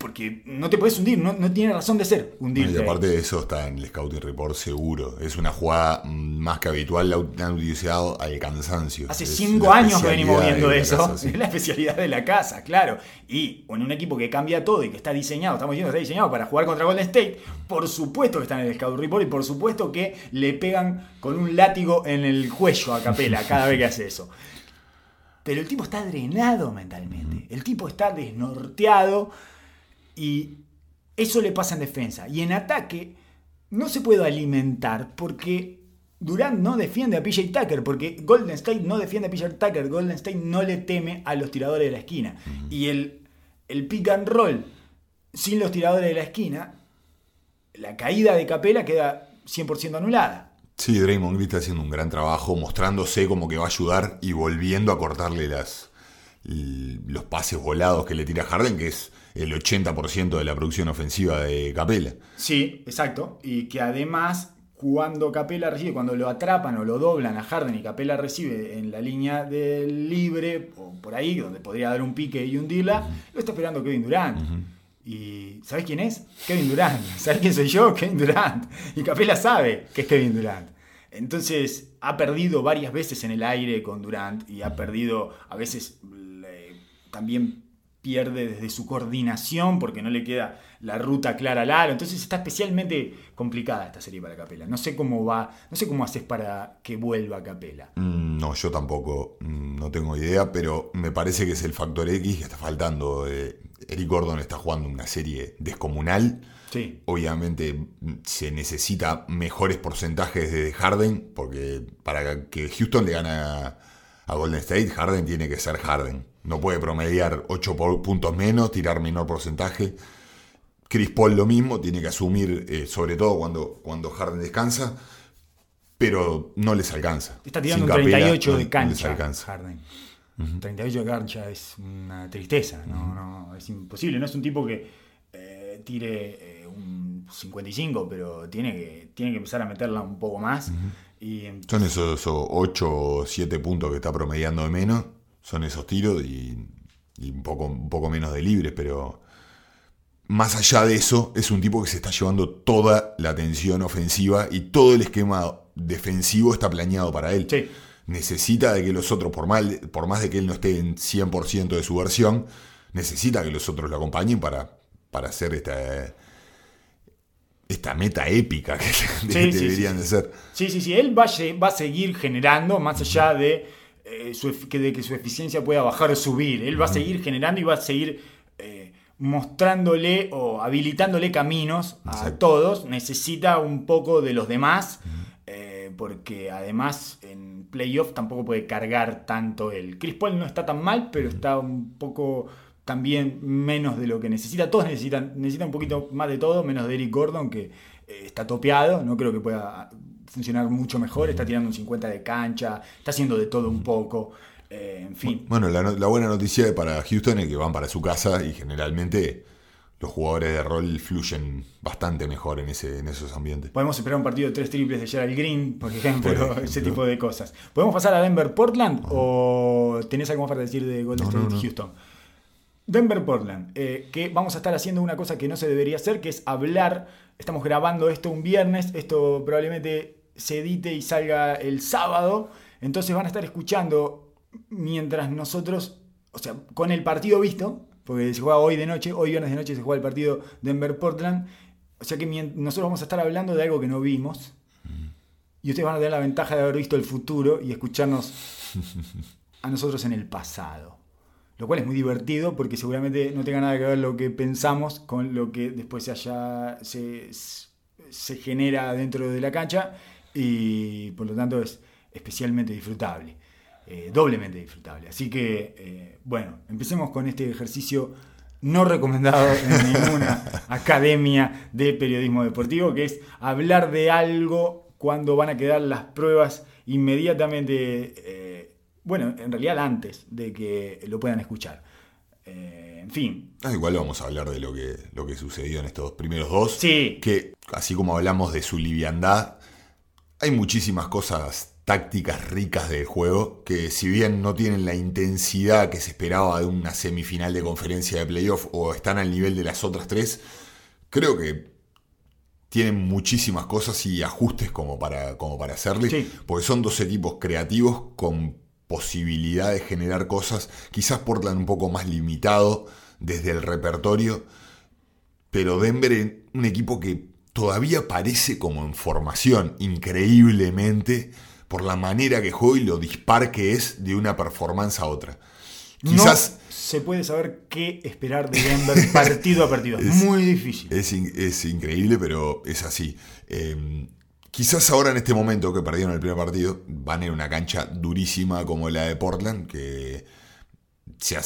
Porque no te puedes hundir, no, no tiene razón de ser hundirte. Y aparte de eso está en el Scouting Report seguro. Es una jugada mm, más que habitual, la han utilizado al cansancio. Hace Es cinco años que venimos viendo eso. casa, sí. Es la especialidad de la casa, claro. Y en un equipo que cambia todo y que está diseñado, estamos diciendo que está diseñado para jugar contra Golden State, por supuesto que está en el Scout Report y por supuesto que le pegan con un látigo en el cuello a Capela cada vez que hace eso. Pero el tipo está drenado mentalmente. El tipo está desnorteado y eso le pasa en defensa. Y en ataque no se puede alimentar porque Durant no defiende a PJ Tucker, porque Golden State no defiende a PJ Tucker, Golden State no le teme a los tiradores de la esquina. Y el, el pick and roll sin los tiradores de la esquina, la caída de Capela queda 100% anulada. Sí, Draymond Green está haciendo un gran trabajo, mostrándose como que va a ayudar y volviendo a cortarle las, los pases volados que le tira Harden, que es el 80% de la producción ofensiva de Capela. Sí, exacto. Y que además, cuando Capela recibe, cuando lo atrapan o lo doblan a Harden y Capela recibe en la línea del libre, o por ahí, donde podría dar un pique y hundirla, lo está esperando Kevin Durant. ¿Y sabes quién es? Kevin Durant. [LAUGHS] ¿Sabes quién soy yo? Kevin Durant. Y Capela sabe que es Kevin Durant. Entonces ha perdido varias veces en el aire con Durant y ha perdido a veces también pierde desde su coordinación porque no le queda la ruta clara al aro. Entonces está especialmente complicada esta serie para Capela. No sé cómo va, no sé cómo haces para que vuelva Capela. Mm, no, yo tampoco, mm, no tengo idea, pero me parece que es el factor X que está faltando. Eh, Eric Gordon está jugando una serie descomunal. Sí. Obviamente mm, se necesita mejores porcentajes de Harden, porque para que Houston le gane a Golden State, Harden tiene que ser Harden. No puede promediar 8 puntos menos, tirar menor porcentaje. Chris Paul lo mismo, tiene que asumir, eh, sobre todo cuando, cuando Harden descansa, pero no les alcanza. Está tirando un 38 de cancha. Harden. 38 de cancha es una tristeza, no, es imposible. No es un tipo que eh, tire eh, un 55, pero tiene que, tiene que empezar a meterla un poco más. Y, Son esos, esos 8 o 7 puntos que está promediando de menos son esos tiros y, un, poco, un poco menos de libres, pero más allá de eso, es un tipo que se está llevando toda la atención ofensiva y todo el esquema defensivo está planeado para él. Necesita de que los otros, por, mal, por más de que él no esté en 100% de su versión, necesita que los otros lo acompañen para, para hacer esta, esta meta épica que [LAUGHS] deberían de ser. Sí, sí, sí, él va va a seguir generando, más allá de eh, que de que su eficiencia pueda bajar o subir. Él va a seguir generando y va a seguir eh, mostrándole o habilitándole caminos a todos. Necesita un poco de los demás. Eh, porque además en playoff tampoco puede cargar tanto él. Chris Paul no está tan mal, pero está un poco también menos de lo que necesita. Todos necesitan, necesitan un poquito más de todo, menos de Eric Gordon, que está topeado. No creo que pueda funcionar mucho mejor, está tirando un 50 de cancha, está haciendo de todo un poco. Eh, en fin. Bueno, la, buena noticia para Houston es que van para su casa y generalmente los jugadores de rol fluyen bastante mejor en, ese, en esos ambientes. Podemos esperar un partido de tres triples de Gerald Green, por ejemplo, [LAUGHS] ese tipo de cosas. ¿Podemos pasar a Denver-Portland o tenés algo más para decir de Golden State Houston? Denver-Portland, eh, que vamos a estar haciendo una cosa que no se debería hacer, que es hablar. Estamos grabando esto un viernes, esto probablemente se edite y salga el sábado. Entonces van a estar escuchando mientras nosotros, o sea, con el partido visto, porque se juega hoy de noche, hoy viernes de noche se juega el partido Denver-Portland. O sea que nosotros vamos a estar hablando de algo que no vimos. Y ustedes van a tener la ventaja de haber visto el futuro y escucharnos a nosotros en el pasado. Lo cual es muy divertido porque seguramente no tenga nada que ver lo que pensamos con lo que después se, haya, se, se genera dentro de la cancha y por lo tanto es especialmente disfrutable, eh, doblemente disfrutable. Así que, eh, bueno, empecemos con este ejercicio no recomendado en ninguna [LAUGHS] academia de periodismo deportivo, que es hablar de algo cuando van a quedar las pruebas inmediatamente, eh, bueno, en realidad antes de que lo puedan escuchar. en fin. Ah, igual vamos a hablar de lo que, lo que sucedió en estos primeros dos. Sí. Que así como hablamos de su liviandad, hay muchísimas cosas tácticas ricas del juego que si bien no tienen la intensidad que se esperaba de una semifinal de conferencia de playoff o están al nivel de las otras tres, creo que tienen muchísimas cosas y ajustes como para, como para hacerle, porque son dos equipos creativos con posibilidad de generar cosas, quizás Portland un poco más limitado desde el repertorio, pero Denver un equipo que todavía parece como en formación, increíblemente, por la manera que juega y lo dispar que es de una performance a otra. Quizás. No se puede saber qué esperar de Denver partido a partido. [LAUGHS] Es muy difícil. Es, increíble, pero es así. Em, quizás ahora en este momento que perdieron el primer partido, van en una cancha durísima como la de Portland, que se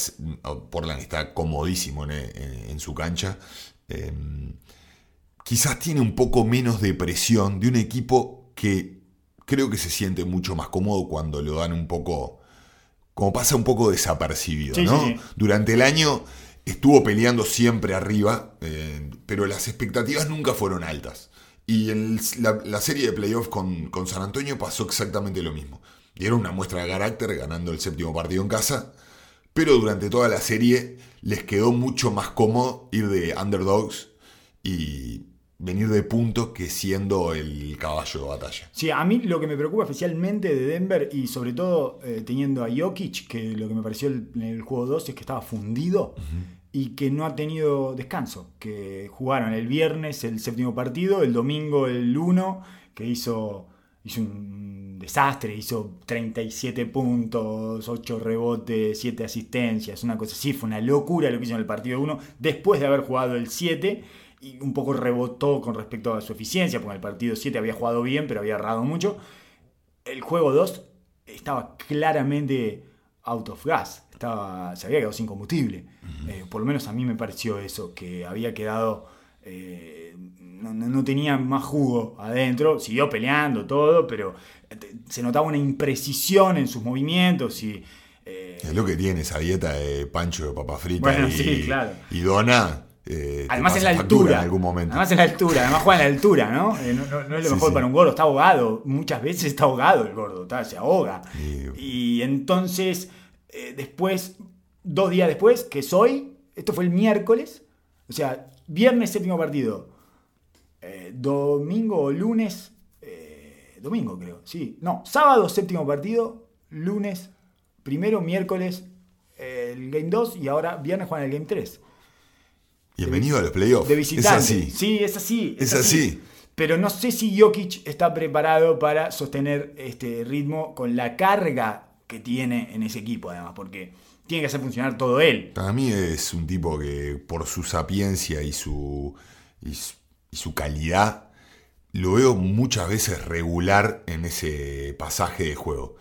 Portland está comodísimo en, su cancha. Em, quizás tiene un poco menos de presión de un equipo que creo que se siente mucho más cómodo cuando lo dan un poco, como pasa un poco desapercibido, ¿no? Durante el año estuvo peleando siempre arriba, eh, pero las expectativas nunca fueron altas. Y en la, la serie de playoffs con, con San Antonio pasó exactamente lo mismo. Dieron una muestra de carácter ganando el séptimo partido en casa, pero durante toda la serie les quedó mucho más cómodo ir de underdogs y venir de puntos que siendo el caballo de batalla. Sí, a mí lo que me preocupa especialmente de Denver y sobre todo eh, teniendo a Jokic, que lo que me pareció el- en el juego 2 es que estaba fundido y que no ha tenido descanso, que jugaron el viernes el séptimo partido, el domingo el 1, que hizo, hizo un desastre, hizo 37 puntos, 8 rebotes, 7 asistencias, una cosa así, fue una locura lo que hizo en el partido 1, después de haber jugado el 7 y un poco rebotó con respecto a su eficiencia, porque en el partido 7 había jugado bien, pero había errado mucho. El juego 2 estaba claramente out of gas, estaba, se había quedado sin combustible. Eh, por lo menos a mí me pareció eso, que había quedado... eh, no, tenía más jugo adentro, siguió peleando todo, pero eh, se notaba una imprecisión en sus movimientos y... eh, Es lo que tiene esa dieta de pancho de papa frita Bueno, y, sí, claro. y dona. eh, Además en la altura. En algún momento. Además en la altura, además juega en la altura, ¿no? Eh, no, no- no es lo Sí, mejor sí. para un gordo, está ahogado. Muchas veces está ahogado el gordo, está- se ahoga. Y- Y entonces, eh, después, dos días después, que es hoy, esto fue el miércoles, o sea, viernes séptimo partido, eh, domingo o lunes, eh, domingo creo, sí, no, sábado séptimo partido, lunes primero, miércoles el game 2 y ahora viernes juegan el game 3. Bienvenido a los playoffs. De Es visitante. así. Sí, es así. Es así. Pero no sé si Jokic está preparado para sostener este ritmo con la carga que tiene en ese equipo, además, porque tiene que hacer funcionar todo él. Para mí es un tipo que por su sapiencia y su, y su, y su calidad lo veo muchas veces regular en ese pasaje de juego.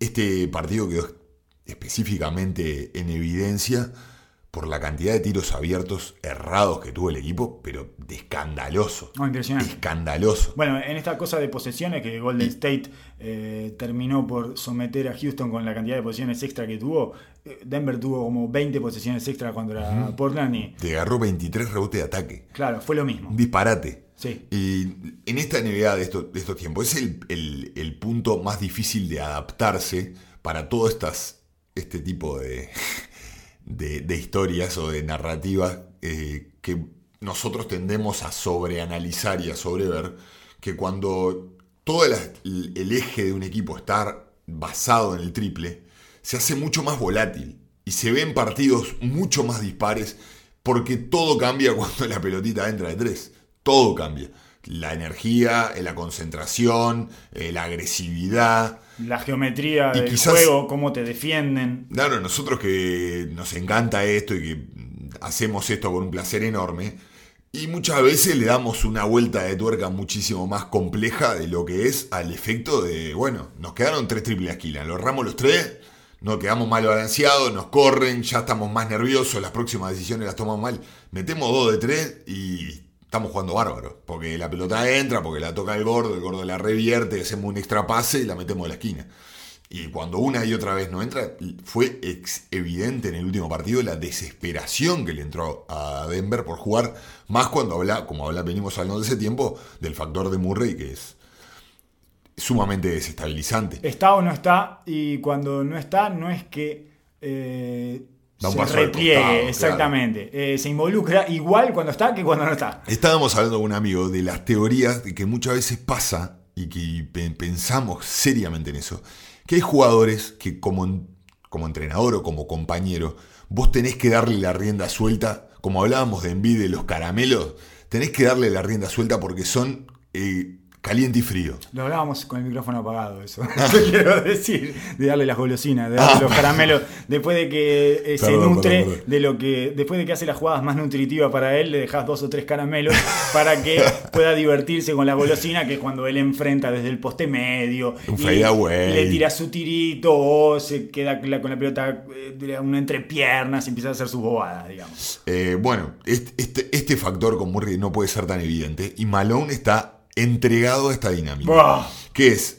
Este partido quedó específicamente en evidencia por la cantidad de tiros abiertos errados que tuvo el equipo, pero de escandaloso. No, impresionante. Escandaloso. Bueno, en esta cosa de posesiones que Golden State eh, terminó por someter a Houston con la cantidad de posesiones extra que tuvo, eh, Denver tuvo como 20 posesiones extra contra Portland y, Te agarró 23 rebotes de ataque. claro, fue lo mismo. Un disparate. Sí. Y en esta NBA de, estos- de estos tiempos es el, el- el punto más difícil de adaptarse para todo estas, este tipo de, de, historias o de narrativas eh, que nosotros tendemos a sobreanalizar y a sobrever, que cuando todo el, el eje de un equipo está basado en el triple, se hace mucho más volátil y se ven partidos mucho más dispares porque todo cambia [LAUGHS] cuando la pelotita entra de tres. Todo cambia. La energía, la concentración, eh, la agresividad. La geometría Y del quizás- juego, cómo te defienden. Claro, nosotros que nos encanta esto y que hacemos esto con un placer enorme, y muchas veces le damos una vuelta de tuerca muchísimo más compleja de lo que es al efecto de, bueno, nos quedaron tres triples esquinas, lo erramos los tres, nos quedamos mal balanceados, nos corren, ya estamos más nerviosos, las próximas decisiones las tomamos mal, metemos dos de tres y estamos jugando bárbaro, porque la pelota entra, porque la toca el gordo, el gordo la revierte, hacemos un extra pase y la metemos a la esquina. Y cuando una y otra vez no entra, fue evidente en el último partido la desesperación que le entró a Denver por jugar, más cuando habla, como habla, venimos hablando de ese tiempo, del factor de Murray, que es sumamente desestabilizante. Está o no está, y cuando no está, no es que eh, Da un se paso al repliegue, claro. exactamente. Eh, se involucra igual cuando está que cuando no está. Estábamos hablando con un amigo de las teorías de que muchas veces pasa y que pe- pensamos seriamente en eso, que hay jugadores que como, como entrenador o como compañero, vos tenés que darle la rienda suelta, como hablábamos de Envid de los caramelos, tenés que darle la rienda suelta porque son eh, caliente y frío. Lo hablábamos con el micrófono apagado, eso. [LAUGHS] Te quiero decir, de darle las golosinas, de darle los caramelos. Después de que eh, se nutre perdón, perdón. de lo que. Después de que hace las jugadas más nutritivas para él, le dejas dos o tres caramelos [LAUGHS] para que pueda divertirse con la golosina, que es cuando él enfrenta desde el poste medio. Un y away. Le tira su tirito o se queda con la pelota eh, una entrepiernas y empieza a hacer sus bobadas, digamos. Eh, bueno, este, este, este factor con Murray no puede ser tan evidente y Malone está entregado a esta dinámica. Que es,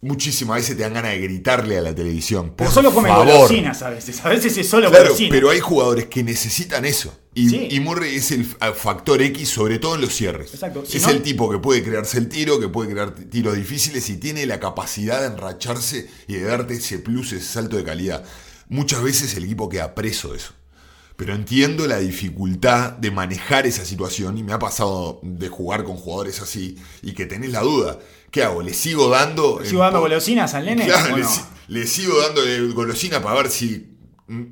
muchísimas veces te dan ganas de gritarle a la televisión. Pero por solo come favor. golosinas a veces. A veces es solo Claro, golosinas. pero hay jugadores que necesitan eso. Y, Sí. y Murray es el factor X, sobre todo en los cierres. Exacto. Si es no- el tipo que puede crearse el tiro, que puede crear tiros difíciles y tiene la capacidad de enracharse y de darte ese plus, ese salto de calidad. Muchas veces el equipo queda preso de eso. Pero entiendo la dificultad de manejar esa situación y me ha pasado de jugar con jugadores así y que tenés la duda. ¿Qué hago? ¿Le sigo dando? el ¿Sigo dando golosinas al nene? Claro, Bueno, le, si- le sigo dando de golosina para ver si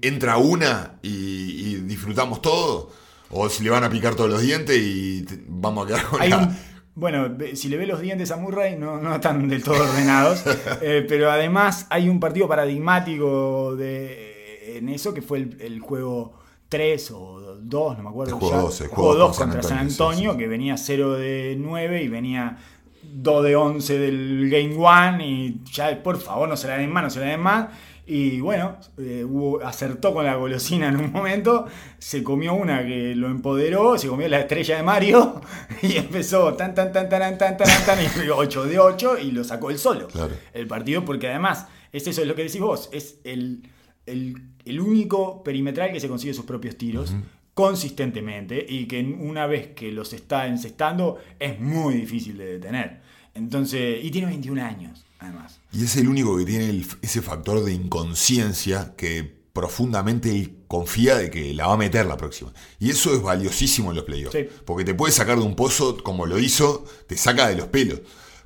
entra una y, y disfrutamos todo. O si le van a picar todos los dientes y te- vamos a quedar con hay la- un- bueno, si le ve los dientes a Murray, no, no están del todo ordenados. [LAUGHS] eh, pero además hay un partido paradigmático de, en eso, que fue el, el juego 3 o 2, no me acuerdo. Juego ya. dos, el El juego juego dos 2 con contra San San Antonio, Antonio, sí, sí. que venía 0 de 9 y venía 2 de 11 del Game 1 y ya, por favor, no se la den más, no se la den más. Y bueno, eh, hubo- acertó con la golosina en un momento, se comió una que lo empoderó, se comió la estrella de Mario [LAUGHS] y empezó tan tan tan tan tan tan tan, tan y 8 de 8 y lo sacó él solo. Claro. El partido, porque además, es eso es lo que decís vos, es el, el, el único perimetral que se consigue sus propios tiros. consistentemente y que una vez que los está encestando es muy difícil de detener. Entonces, y tiene 21 años, además. Y es el único que tiene el- ese factor de inconsciencia que profundamente él confía de que la va a meter la próxima. Y eso es valiosísimo en los playoffs. Sí. Porque te puede sacar de un pozo como lo hizo, te saca de los pelos.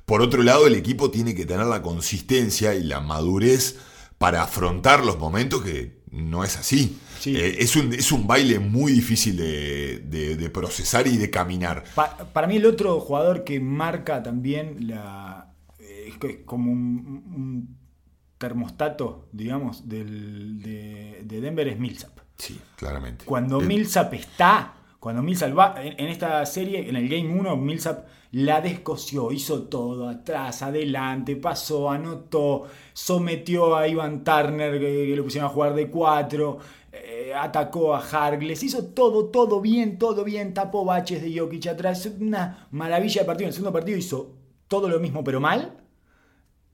Por otro lado, el equipo tiene que tener la consistencia y la madurez para afrontar los momentos que no es así. Sí. Eh, es, un, es un baile muy difícil de, de- de procesar y de caminar. Pa- para mí el otro jugador que marca también la eh, es como un, un termostato, digamos, del- de, de Denver es Millsap. Sí, claramente. Cuando Eh, Millsap está, cuando Millsap va, en, esta serie, en el Game 1, Millsap la descosió, hizo todo, atrás, adelante, pasó, anotó, sometió a Ivan Turner, que, que lo pusieron a jugar de 4, atacó a Hargles, hizo todo, todo bien, todo bien, tapó baches de Jokic atrás, una maravilla de partido. En el segundo partido hizo todo lo mismo, pero mal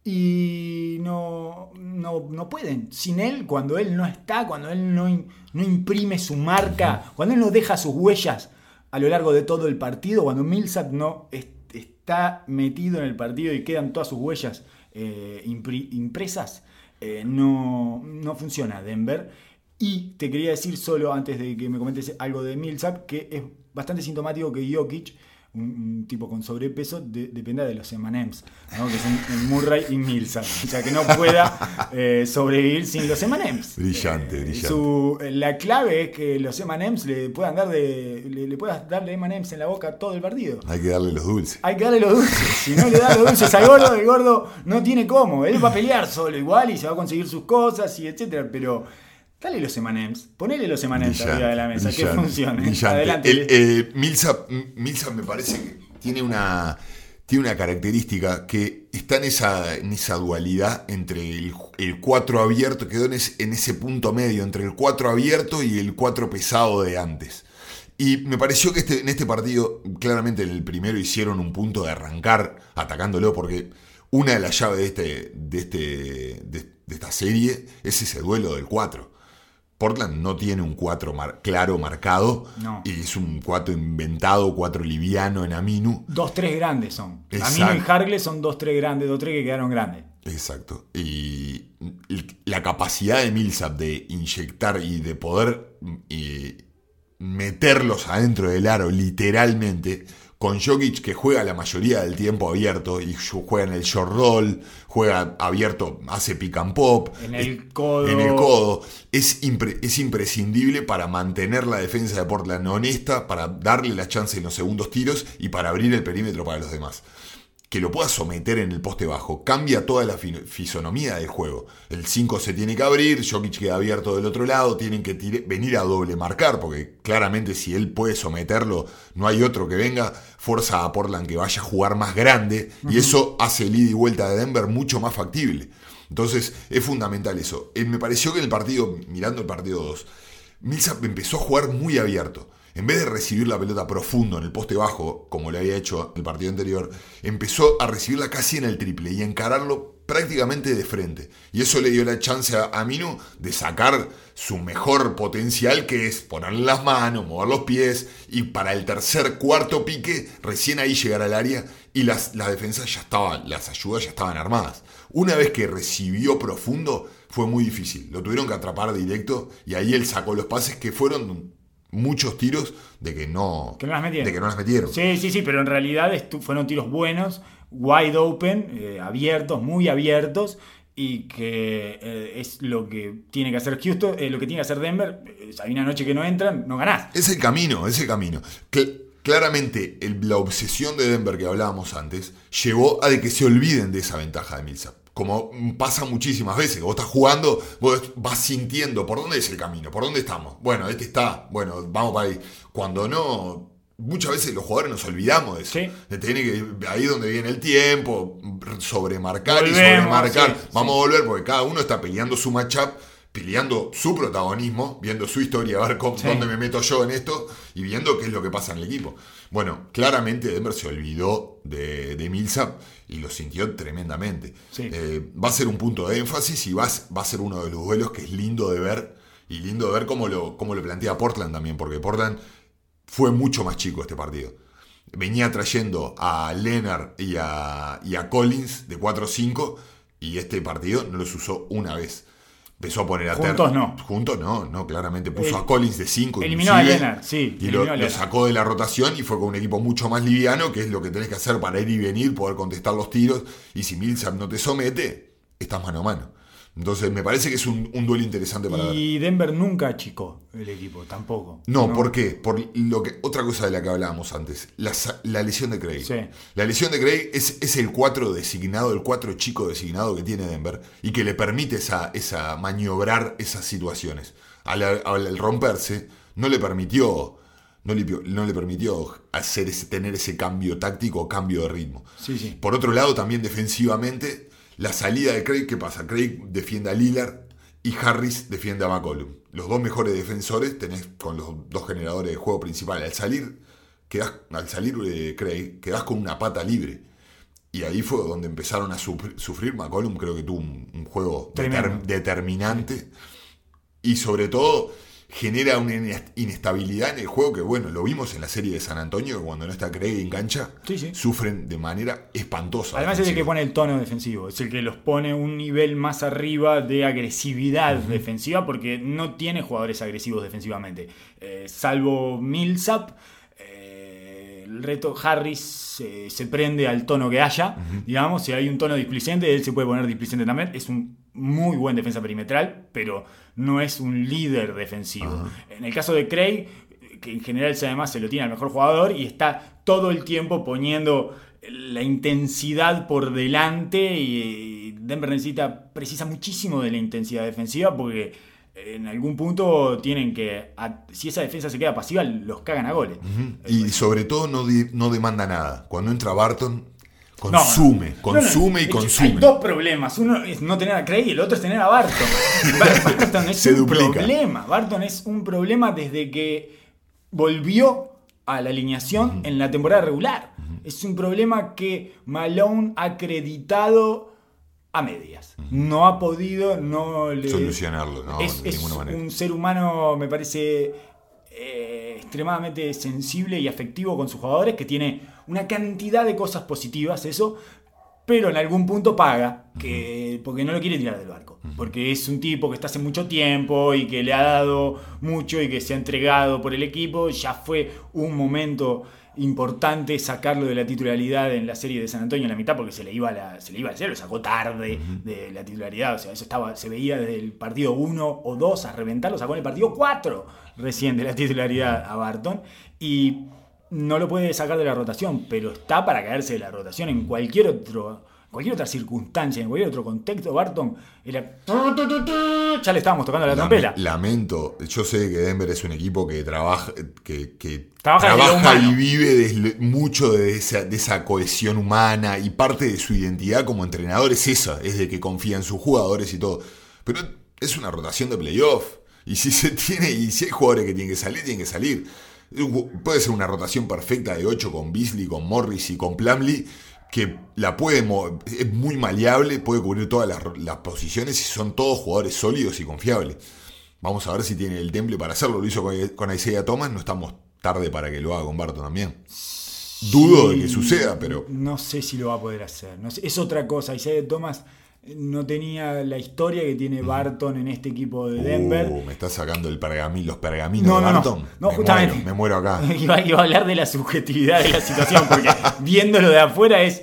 y no, no, no pueden. Sin él, cuando él no está, cuando él no, no imprime su marca, cuando él no deja sus huellas a lo largo de todo el partido, cuando Millsap no es- está metido en el partido y quedan todas sus huellas eh, impri- impresas, eh, no, no funciona Denver. Y te quería decir solo, antes de que me comentes algo de Millsap, que es bastante sintomático que Jokic, un, un tipo con sobrepeso, de- dependa de los M&M's, ¿no? que son Murray y Millsap. O sea, que no pueda eh, sobrevivir sin los M&M's. Brillante, Eh, brillante. su- la clave es que los M&M's le puedan dar de, le, le puedas darle M&M's en la boca todo el partido. Hay que darle los dulces. Hay que darle los dulces. Si no le da los dulces al gordo, el gordo no tiene cómo. Él va a pelear solo igual y se va a conseguir sus cosas y etcétera. Pero dale los M&M's. Ponele los M&M's arriba de la mesa. Que brillante, funcione. brillante. Adelante. El, eh, me parece que tiene una, tiene una característica que está en esa, en esa dualidad entre el, el 4 abierto, quedó en ese, en ese punto medio, entre el 4 abierto y el 4 pesado de antes. Y me pareció que este, en este partido, claramente en el primero hicieron un punto de arrancar atacándolo, porque una de las llaves de, este, de, este, de, de esta serie es ese duelo del 4. Portland no tiene un 4 mar- claro marcado, No. y es un 4 inventado, 4 liviano en Aminu. Dos, tres grandes son. Exacto. Amino y Hargle son dos, tres grandes, dos, tres que quedaron grandes. Exacto. Y la capacidad de Millsap de inyectar y de poder y meterlos adentro del aro, literalmente, con Jokic que juega la mayoría del tiempo abierto y juega en el short roll, juega abierto, hace pick and pop. En el codo. En el codo. Es, impre- es imprescindible para mantener la defensa de Portland honesta, para darle la chance en los segundos tiros y para abrir el perímetro para los demás que lo pueda someter en el poste bajo, cambia toda la fi- fisonomía del juego. El 5 se tiene que abrir, Jokic queda abierto del otro lado, tienen que venir a doble marcar, porque claramente si él puede someterlo, no hay otro que venga, fuerza a Portland que vaya a jugar más grande, y eso hace el ida y vuelta de Denver mucho más factible. Entonces es fundamental eso. Eh, me pareció que en el partido, mirando el partido 2, Millsap empezó a jugar muy abierto. En vez de recibir la pelota profundo en el poste bajo, como le había hecho el partido anterior, empezó a recibirla casi en el triple y a encararlo prácticamente de frente. Y eso le dio la chance a, Minu de sacar su mejor potencial, que es ponerle las manos, mover los pies, y para el tercer, cuarto pique, recién ahí llegar al área y las, las defensas ya estaban, las ayudas ya estaban armadas. Una vez que recibió profundo, fue muy difícil. Lo tuvieron que atrapar directo y ahí él sacó los pases que fueron muchos tiros de que no, Que no las metieron. de que no las metieron. Sí, sí, sí, pero en realidad fueron tiros buenos, wide open, eh, abiertos, muy abiertos, y que eh, es lo que tiene que hacer Houston, eh, lo que tiene que hacer Denver. Hay una noche que no entran, no ganás. Es el camino, es el camino. Cl- claramente el- la obsesión de Denver que hablábamos antes llevó a de que se olviden de esa ventaja de Millsap. Como pasa muchísimas veces, vos estás jugando, vos vas sintiendo por dónde es el camino, por dónde estamos. Bueno, este está, bueno, vamos para ahí. Cuando no, muchas veces los jugadores nos olvidamos de eso. Sí. De tener que, ahí donde viene el tiempo, sobremarcar y Volvemos, sobremarcar. sí, Vamos a volver porque cada uno está peleando su matchup, peleando su protagonismo, viendo su historia, a ver cómo- dónde me meto yo en esto y viendo qué es lo que pasa en el equipo. Bueno, claramente Denver se olvidó de, de Millsap y lo sintió tremendamente. Sí. Eh, va a ser un punto de énfasis y va, a- va a ser uno de los duelos que es lindo de ver y lindo de ver cómo lo, cómo lo plantea Portland también, porque Portland fue mucho más chico este partido. Venía trayendo a Leonard y a, y a Collins de 4-5 y este partido no los usó una vez. Empezó a poner a Juntos Ter- no. Juntos no, no, claramente. Puso El- a Collins de 5. eliminó a Leonard, sí, Y lo, sacó de la rotación y fue con un equipo mucho más liviano, que es lo que tenés que hacer para ir y venir, poder contestar los tiros. Y si Millsap no te somete, estás mano a mano. Entonces me parece que es un, un duelo interesante para ver. Y Denver nunca achicó el equipo, tampoco. No, ¿por qué? Por lo que, otra cosa de la que hablábamos antes, la, la lesión de Craig. Sí. La lesión de Craig es, es el 4 designado, el 4 chico designado que tiene Denver y que le permite esa, esa maniobrar esas situaciones. Al, al romperse, no le permitió. No le, no le permitió hacer ese, tener ese cambio táctico o cambio de ritmo. Sí, sí. Por otro lado, también defensivamente, la salida de Craig, ¿qué pasa? Craig defiende a Lillard y Harris defiende a McCollum. Los dos mejores defensores tenés con los dos generadores de juego principal. Al salir, quedás, al salir de Craig, quedás con una pata libre. Y ahí fue donde empezaron a sufrir. McCollum creo que tuvo un, un juego deter- determinante. Y sobre todo genera una ines- inestabilidad en el juego que, bueno, lo vimos en la serie de San Antonio, que cuando no está Craig en cancha, Sí, sí. sufren de manera espantosa. Además es el que pone el tono defensivo, es el que los pone un nivel más arriba de agresividad defensiva porque no tiene jugadores agresivos defensivamente. Eh, salvo Millsap, eh, el reto Harris eh, se prende al tono que haya, digamos, si hay un tono displicente, él se puede poner displicente también, es un muy buen defensa perimetral, pero no es un líder defensivo. En el caso de Craig, que en general se- además se lo tiene al mejor jugador y está todo el tiempo poniendo la intensidad por delante y Denver necesita, precisa muchísimo de la intensidad defensiva porque en algún punto tienen que, si esa defensa se queda pasiva, los cagan a goles. Y sobre todo no, no demanda nada. Cuando entra Barton, No, no. consume, No, consume y consume. Hay dos problemas. Uno es no tener a Craig y el otro es tener a Barton. [LAUGHS] Bar- Barton es Se un duplica. problema. Barton es un problema desde que volvió a la alineación en la temporada regular. Es un problema que Malone ha acreditado a medias. No ha podido, no le... Solucionarlo, no, es, de es ninguna manera. un ser humano, me parece, eh, extremadamente sensible y afectivo con sus jugadores, que tiene una cantidad de cosas positivas, eso, pero en algún punto paga, que, porque no lo quiere tirar del barco. Porque es un tipo que está hace mucho tiempo y que le ha dado mucho y que se ha entregado por el equipo. Ya fue un momento importante sacarlo de la titularidad en la serie de San Antonio en la mitad porque se le iba la, se le iba a hacer, lo sacó tarde de la titularidad, o sea, eso estaba, se veía desde el partido 1 o 2 a reventar, lo sacó en el partido 4 recién de la titularidad a Barton. Y no lo puede sacar de la rotación, pero está para caerse de la rotación en cualquier otro cualquier otra circunstancia, en cualquier otro contexto, Barton era ya le estábamos tocando la trompeta. Lamento, yo sé que Denver es un equipo que trabaja, que, que Trabaja y vive mucho de esa, de esa cohesión humana y parte de su identidad como entrenador es esa, es de que confía en sus jugadores y todo. Pero es una rotación de playoff y si se [LAUGHS] tiene y si hay jugadores que tienen que salir, tienen que salir. Puede ser una rotación perfecta de 8 con Beasley, con Morris y con Plumlee, que la puede es muy maleable, puede cubrir todas las, las posiciones y son todos jugadores sólidos y confiables. Vamos a ver si tiene el temple para hacerlo. Lo hizo con Isaiah Thomas, no estamos tarde para que lo haga con Barton también. Dudo de que suceda, pero. No sé si lo va a poder hacer. es otra cosa. Isaiah Thomas no tenía la historia que tiene Barton en este equipo de Denver. Uh, me está sacando el pergamino, los pergaminos de Barton. No, no, justamente. me muero acá. [LAUGHS] Iba, a hablar de la subjetividad de la situación, porque [LAUGHS] viéndolo de afuera es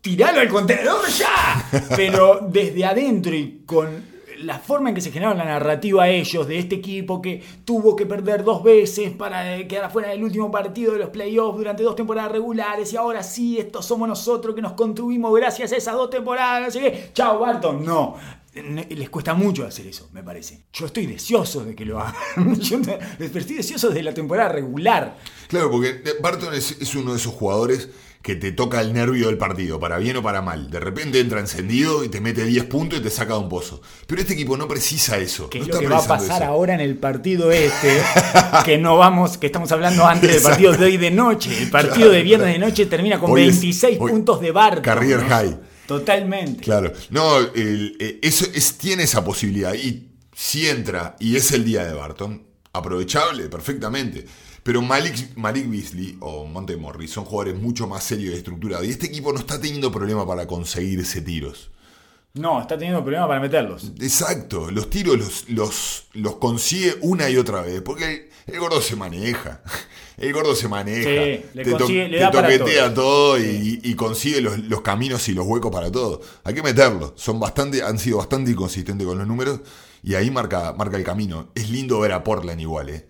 tiralo al contenedor ya. [LAUGHS] Pero desde adentro y con la forma en que se generaron la narrativa ellos de este equipo que tuvo que perder dos veces para eh, quedar afuera del último partido de los playoffs durante dos temporadas regulares y ahora sí, estos somos nosotros que nos construimos gracias a esas dos temporadas, así que, chao Barton, no. Les cuesta mucho hacer eso, me parece. Yo estoy deseoso de que lo hagan. [LAUGHS] Yo estoy deseoso de la temporada regular. Claro, porque Barton es uno de esos jugadores que te toca el nervio del partido, para bien o para mal. De repente entra encendido y te mete 10 puntos y te saca de un pozo. Pero este equipo no precisa eso. ¿Qué es lo que va a pasar ahora en el partido este? [LAUGHS] que no vamos, que estamos hablando antes del partido de hoy de noche. El partido de viernes de noche termina con 26 puntos de Barton. Carrier high. Totalmente. Claro. No, eh, eso es, tiene esa posibilidad. Y si entra y es el día de Barton, aprovechable perfectamente. Pero Malik, Malik Beasley o Monte Morris son jugadores mucho más serios y estructurados. Y este equipo no está teniendo problema para conseguirse tiros. No, está teniendo problema para meterlos. Exacto, los tiros los, los, los consigue una y otra vez. Porque el, gordo se maneja. [LAUGHS] El gordo se maneja. Sí, le, te, consigue, le da toquetea todo, y, consigue los, los, caminos y los huecos para todo. Hay que meterlo. Son bastante, han sido bastante inconsistentes con los números. Y ahí marca, marca el camino. Es lindo ver a Portland igual, ¿eh?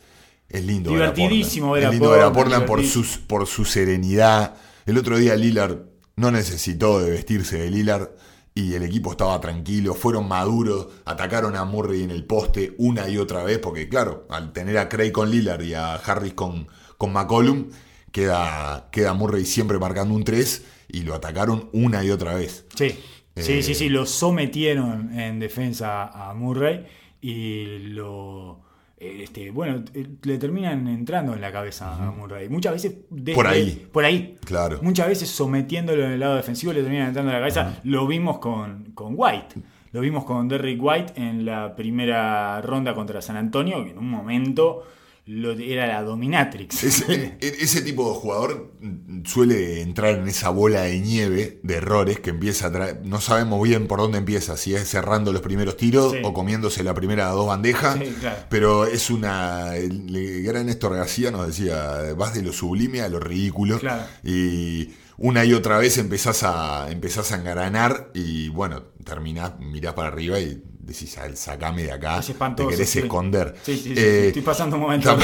Es lindo Divertidísimo ver a Portland. Es lindo ver a Portland por, sus, por su serenidad. El otro día Lillard no necesitó de vestirse de Lillard y el equipo estaba tranquilo, fueron maduros, atacaron a Murray en el poste una y otra vez, porque claro, al tener a Craig con Lillard y a Harris con, con McCollum, queda, queda Murray siempre marcando un 3 y lo atacaron una y otra vez. Sí, sí, sí, sí, lo sometieron en defensa a Murray y lo este, bueno, eh, le terminan entrando en la cabeza a Murray. Muchas veces. por ahí. Por ahí. Claro. Muchas veces sometiéndolo en el lado defensivo le terminan entrando en la cabeza. Lo vimos con, con White. Lo vimos con Derrick White en la primera ronda contra San Antonio, que en un momento era la dominatrix. [LAUGHS] Ese, tipo de jugador suele entrar en esa bola de nieve de errores que empieza a traer. No sabemos bien por dónde empieza, si es cerrando los primeros tiros o comiéndose la primera dos bandejas. Pero es una. El, gran Néstor García nos decía: vas de lo sublime a lo ridículo. Y una y otra vez empezás a, empezás a engranar y bueno, terminás, mirás para arriba y decís, sacame de acá, te querés esconder. Sí, sí, eh, estoy pasando un momento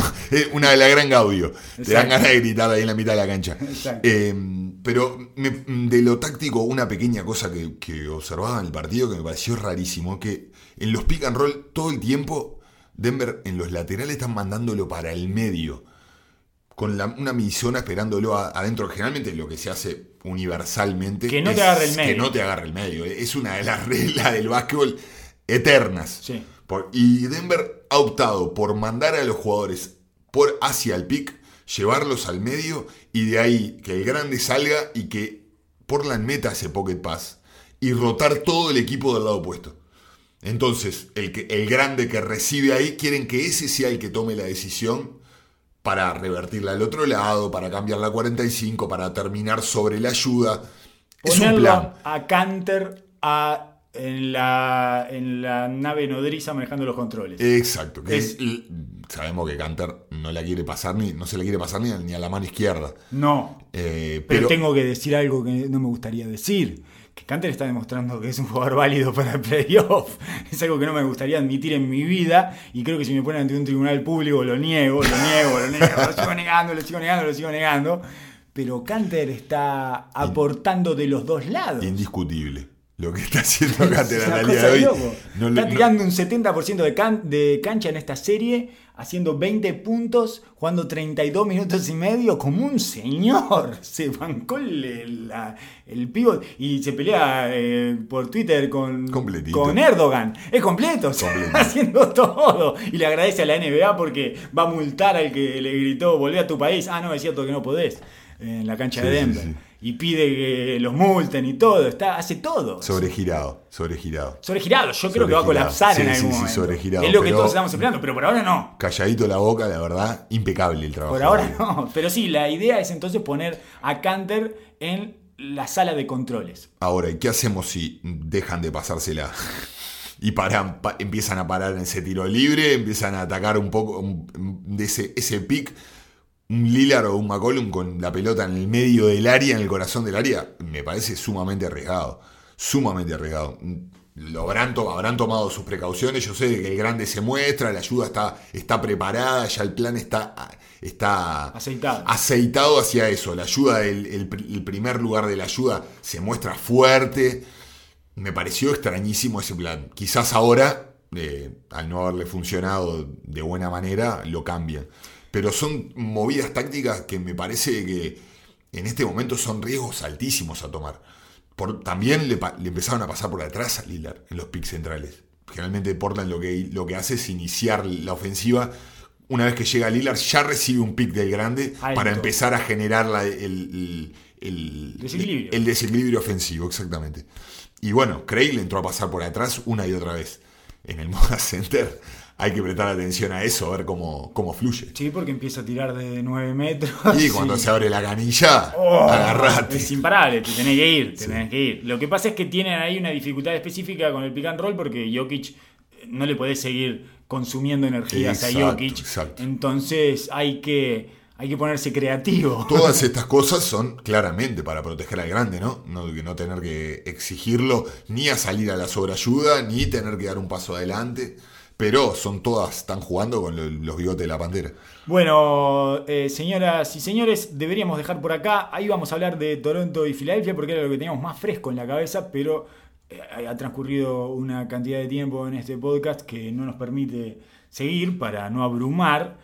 [LAUGHS] una de la gran Gaudio, te dan ganas de gritar ahí en la mitad de la cancha. Eh, pero de lo táctico, una pequeña cosa que, que observaba en el partido que me pareció rarísimo, que en los pick and roll todo el tiempo, Denver en los laterales están mandándolo para el medio con una misona esperándolo adentro. Generalmente lo que se hace universalmente que no te agarre el medio. Que no te agarre el medio. Es una de las [LAUGHS] reglas del básquetbol eternas. y Denver ha optado por mandar a los jugadores por hacia el pick, llevarlos al medio y de ahí que el grande salga y que Portland meta ese pocket pass y rotar todo el equipo del lado opuesto. Entonces, el, que, el grande que recibe ahí, quieren que ese sea el que tome la decisión para revertirla al otro lado, para cambiar la 45, para terminar sobre la ayuda. es un plan. a Canter a en la, en la nave nodriza manejando los controles. Exacto. Que sabemos que Canter no la quiere pasar ni, no se la quiere pasar ni, a la mano izquierda. No. Eh, pero, tengo que decir algo que no me gustaría decir que Canter está demostrando que es un jugador válido para el playoff. [LAUGHS] Es algo que no me gustaría admitir en mi vida y creo que si me ponen ante un tribunal público lo niego, lo niego, lo niego, lo sigo negando, lo sigo negando, lo sigo negando. Pero Canter está aportando de los dos lados. Indiscutible. Lo que está haciendo [LAUGHS] Canter en la día de hoy. está tirando un 70% de, de cancha en esta serie haciendo 20 puntos, jugando 32 minutos y medio, como un señor. [LAUGHS] Se bancó el, el pivot y se pelea eh, por Twitter con, Completito. con Erdogan. Es completo, [LAUGHS] Completo. haciendo todo. Y le agradece a la NBA porque va a multar al que le gritó, volvé a tu país. Ah, no, es cierto que no podés, en la cancha de sí, Denver. sí. Y pide que los multen y todo, está, hace todo. Sobregirado, sobregirado. Sobregirado, yo creo que va a colapsar en algún sí, sí, momento. sobregirado, es lo que todos estamos esperando, pero por ahora no. Calladito la boca, la verdad, impecable el trabajo. Por ahora no. Pero sí, la idea es entonces poner a Canter en la sala de controles. Ahora, ¿y qué hacemos si dejan de pasársela? [LAUGHS] Y paran, pa- empiezan a parar en ese tiro libre, empiezan a atacar un poco de ese, ese pick, un Lillard o un McCollum con la pelota en el medio del área, en el corazón del área, me parece sumamente arriesgado. Sumamente arriesgado. Lo habrán, to- habrán tomado sus precauciones. Yo sé que el grande se muestra, la ayuda está, está preparada, ya el plan está, está Aceitado. aceitado hacia eso. La ayuda, el, el primer lugar de la ayuda se muestra fuerte. Me pareció extrañísimo ese plan. Quizás ahora, eh, al no haberle funcionado de buena manera, lo cambian. Pero son movidas tácticas que me parece que en este momento son riesgos altísimos a tomar. Por- también le, empezaron a pasar por atrás a Lillard en los picks centrales. Generalmente Portland lo que, lo que hace es iniciar la ofensiva. Una vez que llega Lillard, ya recibe un pick del grande Alto. para empezar a generar la- el, el- el- Desequilibrio. el desequilibrio ofensivo, exactamente. Y bueno, Craig le entró a pasar por atrás una y otra vez. En el [LAUGHS] Moda Center hay que prestar atención a eso, a ver cómo, cómo fluye. Sí, porque empieza a tirar de 9 metros. Y cuando Sí. se abre la canilla, Oh, agarrate. Es imparable, te tenés que ir, te tenés que ir. Lo que pasa es que tienen ahí una dificultad específica con el pick and roll porque Jokic eh, no le podés seguir consumiendo energías a Jokic. exacto. Entonces hay que, hay que ponerse creativo. Todas estas cosas son claramente para proteger al grande, ¿no? No, no tener que exigirlo ni a salir a la sobreayuda, ni tener que dar un paso adelante. Pero son todas, están jugando con lo- los bigotes de la pantera. Bueno, eh, señoras y señores, deberíamos dejar por acá. Ahí vamos a hablar de Toronto y Filadelfia porque era lo que teníamos más fresco en la cabeza, pero eh, ha transcurrido una cantidad de tiempo en este podcast que no nos permite seguir para no abrumar.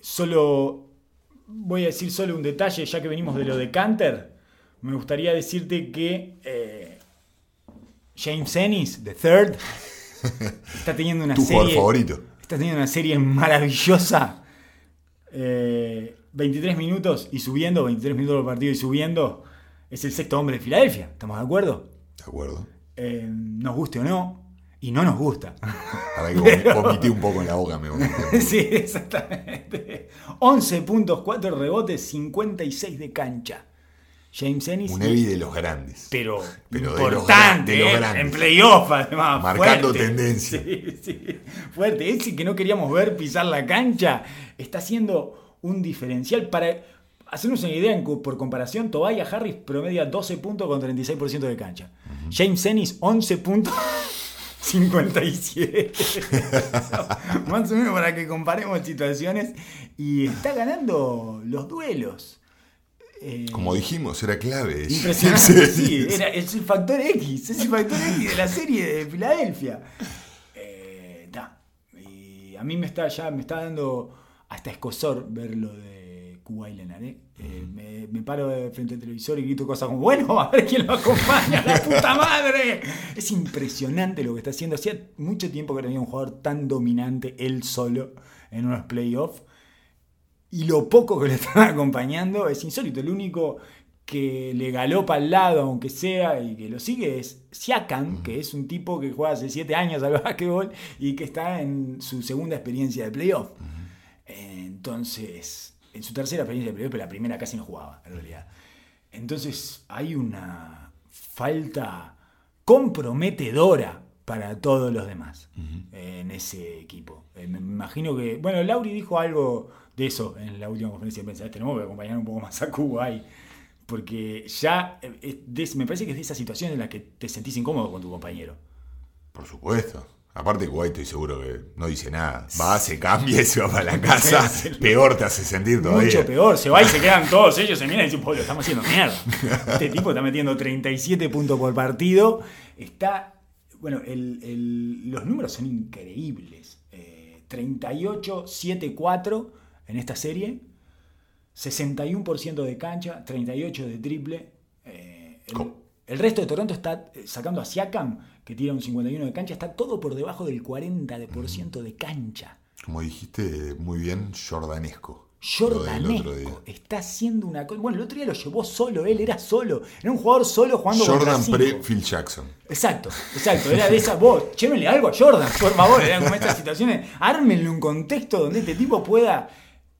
Solo voy a decir solo un detalle, ya que venimos de lo de Canter. Me gustaría decirte que eh, James Ennis, The Third, está teniendo una Tu serie. jugador favorito. Está teniendo una serie maravillosa. Eh, 23 minutos y subiendo, 23 minutos por partido y subiendo. Es el sexto hombre de Filadelfia, ¿estamos de acuerdo? ¿De acuerdo? Eh, nos guste o no, y no nos gusta. [LAUGHS] Para que [LAUGHS] vom- vomité un poco en la boca, me vomité. [LAUGHS] sí, exactamente. 11 puntos, 4 rebotes, 56 de cancha. James Ennis. Un Evi de los grandes. pero, Pero de los importante, gran- de los ¿eh? grandes. en playoff además. Marcando fuerte. tendencia. [LAUGHS] Sí, sí, fuerte. Ese que no queríamos ver pisar la cancha está haciendo un diferencial. Para hacernos una idea, por comparación, Tobias Harris promedia 12 puntos con 36% de cancha. James Ennis 11 puntos. [LAUGHS] 57. [LAUGHS] Más o menos para que comparemos situaciones. Y está ganando los duelos. Eh, Como dijimos, era clave. Impresionante, [LAUGHS] sí, era- es el factor X, es el factor X de la serie de Filadelfia. Eh, ta, y a mí me está ya me está dando hasta escosor ver lo de Kuwait Leonard. ¿eh? Eh, me, me paro frente al televisor y grito cosas como, bueno, a ver quién lo acompaña, la puta madre. Es impresionante lo que está haciendo. Hacía mucho tiempo que no había un jugador tan dominante él solo en unos playoffs. Y lo poco que le [LAUGHS] están acompañando es insólito. El único que le galopa al lado, aunque sea, y que lo sigue es Siakam, que es un tipo que juega hace 7 años al [LAUGHS] básquetbol y que está en su segunda experiencia de playoff. Entonces, en su tercera experiencia de playoff, pero la primera casi no jugaba, en realidad. Entonces, hay una falta comprometedora para todos los demás en ese equipo. Eh, me imagino que, bueno, Lauri dijo algo de eso en la última conferencia de prensa. Tenemos que acompañar un poco más a Kuwait. Porque ya eh, es me parece que es de esa situación en la que te sentís incómodo con tu compañero. Por supuesto. Aparte, Kuwait estoy seguro que no dice nada. Va, se cambia y se va para la casa. [LAUGHS] Peor te hace sentir todavía. Mucho peor, se va y se quedan todos ellos, se miran y dicen, "Po, lo estamos haciendo mierda. [LAUGHS] Este tipo está metiendo 37 puntos por partido. Está, bueno, el- el- los números son increíbles. Eh, 38-7-4 en esta serie. 61% de cancha, 38% de triple. Eh, el, resto de Toronto está eh, sacando a Siakam, que tira un 51% de cancha, está todo por debajo del 40% de cancha. Como dijiste muy bien, jordanesco. Jordanesco está haciendo una cosa. Bueno, el otro día lo llevó solo, él era solo. Era un jugador solo jugando Jordan pre Phil Jackson. Exacto, exacto. Era de esas, vos, llévenle algo a Jordan, por favor. Eran como [LAUGHS] estas situaciones. Ármenle un contexto donde este tipo pueda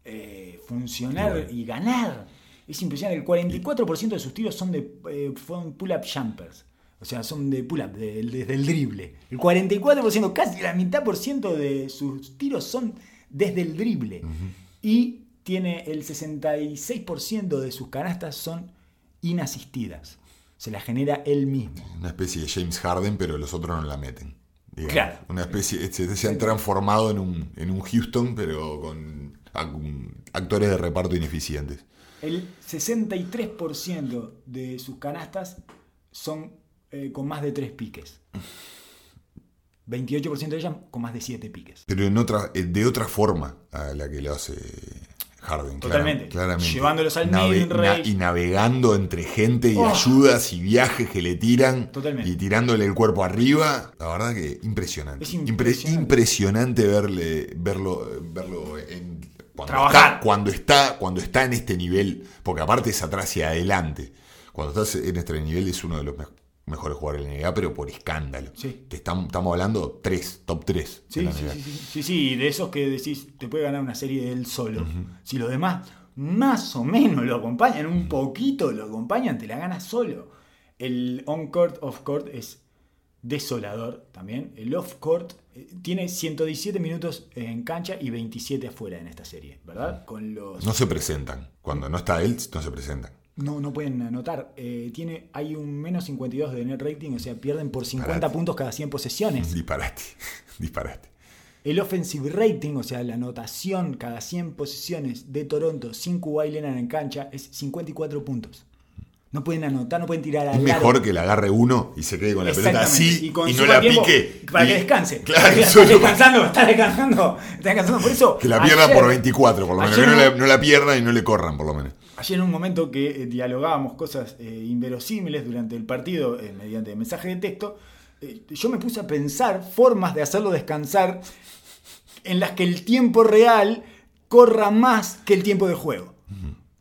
eh, funcionar y ganar. Es impresionante. El 44% de sus tiros son de eh, pull-up jumpers. O sea, son de pull-up, de- desde el drible. El 44%, casi la mitad por ciento de sus tiros son desde el drible. Y tiene el 66% de sus canastas son inasistidas. Se las genera él mismo. Una especie de James Harden, pero los otros no la meten. digamos. Claro. Una especie, este, se han transformado en un, en un Houston, pero con actores de reparto ineficientes. El 63% de sus canastas son eh, con más de 3 piques. 28% de ellas con más de 7 piques. Pero en otra, eh, de otra forma a la que lo hace Harden. Totalmente. clara- claramente. Llevándolos al Nave- na- y navegando entre gente y Oh. ayudas y viajes que le tiran. Totalmente. Y tirándole el cuerpo arriba. La verdad que impresionante. Es Impre- impresionante. impresionante verle, verlo, verlo en, cuando, Trabajar. está, cuando, está, cuando está en este nivel. Porque aparte es atrás y adelante. Cuando estás en este nivel es uno de los me- mejores jugadores de la NBA, pero por escándalo. Sí. Te estamos, estamos hablando 3, top 3. Sí, sí, sí, sí, sí, sí, de esos que decís, te puede ganar una serie de él solo. Si los demás más o menos lo acompañan, un poquito lo acompañan, te la ganas solo. El on-court, off-court es desolador también. El off-court eh, tiene 117 minutos en cancha y 27 afuera en esta serie, ¿verdad? Con los... No se presentan. Cuando no está él, no se presentan. No, no pueden anotar. Eh, tiene, hay un menos 52 de net rating, o sea, pierden por 50 Disparate. puntos cada 100 posesiones. Disparate. [LAUGHS] Disparate. El offensive rating, o sea, la anotación cada 100 posiciones de Toronto sin Kawhi Leonard en cancha es 54 puntos. No pueden anotar, no pueden tirar al Es mejor que la agarre uno y se quede con la pelota así y, no la tiempo pique. Para Y- que descanse. Claro, está descansando, está descansando, está descansando. Por eso. Que la pierda ayer- por 24, por lo menos. Que no la, no la pierdan y no le corran, por lo menos. Ayer en un momento que eh, dialogábamos cosas eh, inverosímiles durante el partido eh, mediante mensaje de texto, yo me puse a pensar formas de hacerlo descansar en las que el tiempo real corra más que el tiempo de juego.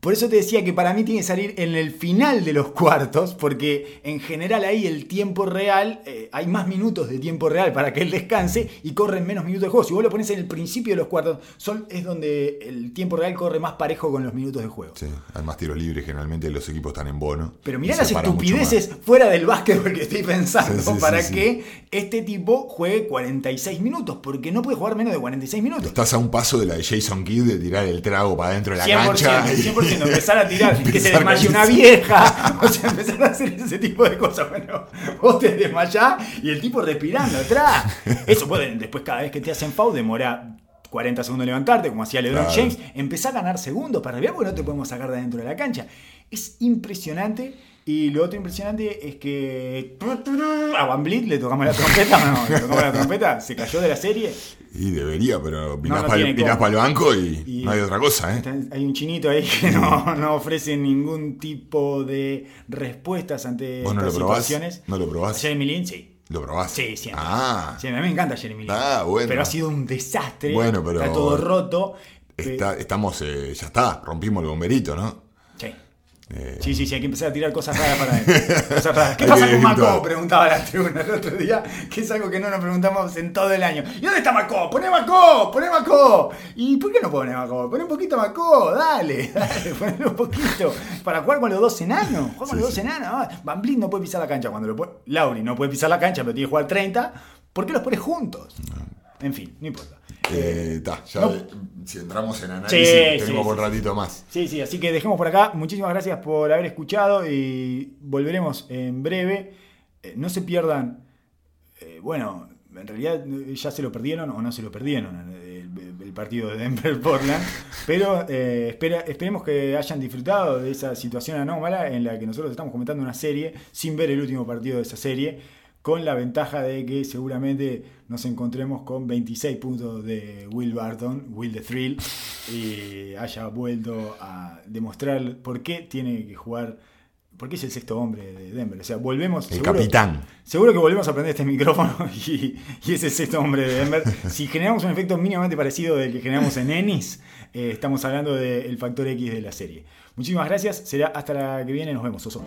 Por eso te decía que para mí tiene que salir en el final de los cuartos, porque en general ahí el tiempo real, eh, hay más minutos de tiempo real para que él descanse y corren menos minutos de juego. Si vos lo pones en el principio de los cuartos, son, es donde el tiempo real corre más parejo con los minutos de juego. Sí, hay más tiros libres. Generalmente los equipos están en bono. Pero mirá las estupideces fuera del básquetbol que estoy pensando Sí, sí, para sí, que este tipo juegue 46 minutos, porque no puede jugar menos de 46 más. minutos. Estás a un paso de la de Jason Kidd de tirar el trago para adentro de la 100%, cancha. y- 100%, empezar a tirar, que se desmaye una vieja, [LAUGHS] o sea, empezar a hacer ese tipo de cosas. Bueno, vos te desmayás y el tipo respirando atrás. Eso puede, después cada vez que te hacen foul demora 40 segundos levantarte, como hacía LeBron Claro. James, empezá a ganar segundos para arriba porque no te podemos sacar de dentro de la cancha. Es impresionante. Y lo otro impresionante es que a Van Vliet le tocamos la trompeta, ¿o [LAUGHS] no, le tocamos la trompeta, se cayó de la serie. Y debería, pero mirás no para el banco y, Y- no hay otra cosa, ¿eh? Hay un chinito ahí que [LAUGHS] no, no ofrece ningún tipo de respuestas ante ¿Vos estas lo probás? situaciones. ¿No lo probás? Jeremy Lin, sí. ¿Lo probás? Sí, siempre. Ah, Sí, a mí me encanta Jeremy Lin. Ah, bueno. Pero ha sido un desastre. Bueno, pero- Está todo roto. está- estamos, eh, ya está, rompimos el bomberito, ¿no? Sí. Eh, Sí, sí, sí, hay que empezar a tirar cosas raras para él. [LAUGHS] Cosas raras. ¿Qué pasa con Macó? Preguntaba la tribuna el otro día, que es algo que no nos preguntamos en todo el año. ¿Y dónde está Macó? ¡Poné Macó! ¡Poné Macó! ¿Y por qué no pone Macó? Poné un poquito Macó, dale, [LAUGHS] dale, ponle un poquito. Para jugar con los dos enanos. Jugar con Sí, los dos enanos. Ah, Van Vliet no puede pisar la cancha cuando lo pone. Lauri no puede pisar la cancha, pero tiene que jugar 30. ¿Por qué los pones juntos? En fin, no importa. Eh, ta, ya no. eh, si entramos en análisis, Sí, tenemos sí, un sí. ratito más. Sí, sí, así que dejemos por acá. Muchísimas gracias por haber escuchado y volveremos en breve. Eh, no se pierdan, eh, bueno, en realidad ya se lo perdieron o no se lo perdieron el, el- partido de Denver-Portland, pero espera- esperemos que hayan disfrutado de esa situación anómala en la que nosotros estamos comentando una serie sin ver el último partido de esa serie con la ventaja de que seguramente nos encontremos con 26 puntos de Will Barton, Will the Thrill, y haya vuelto a demostrar por qué tiene que jugar, por qué es el sexto hombre de Denver. O sea, volvemos... El seguro- capitán. Seguro que volvemos a prender este micrófono [LAUGHS] y, y es el sexto hombre de Denver. Si generamos un efecto mínimamente parecido del que generamos en Ennis, eh, estamos hablando del factor X de la serie. Muchísimas gracias. Será hasta la que viene. Nos vemos, Oso.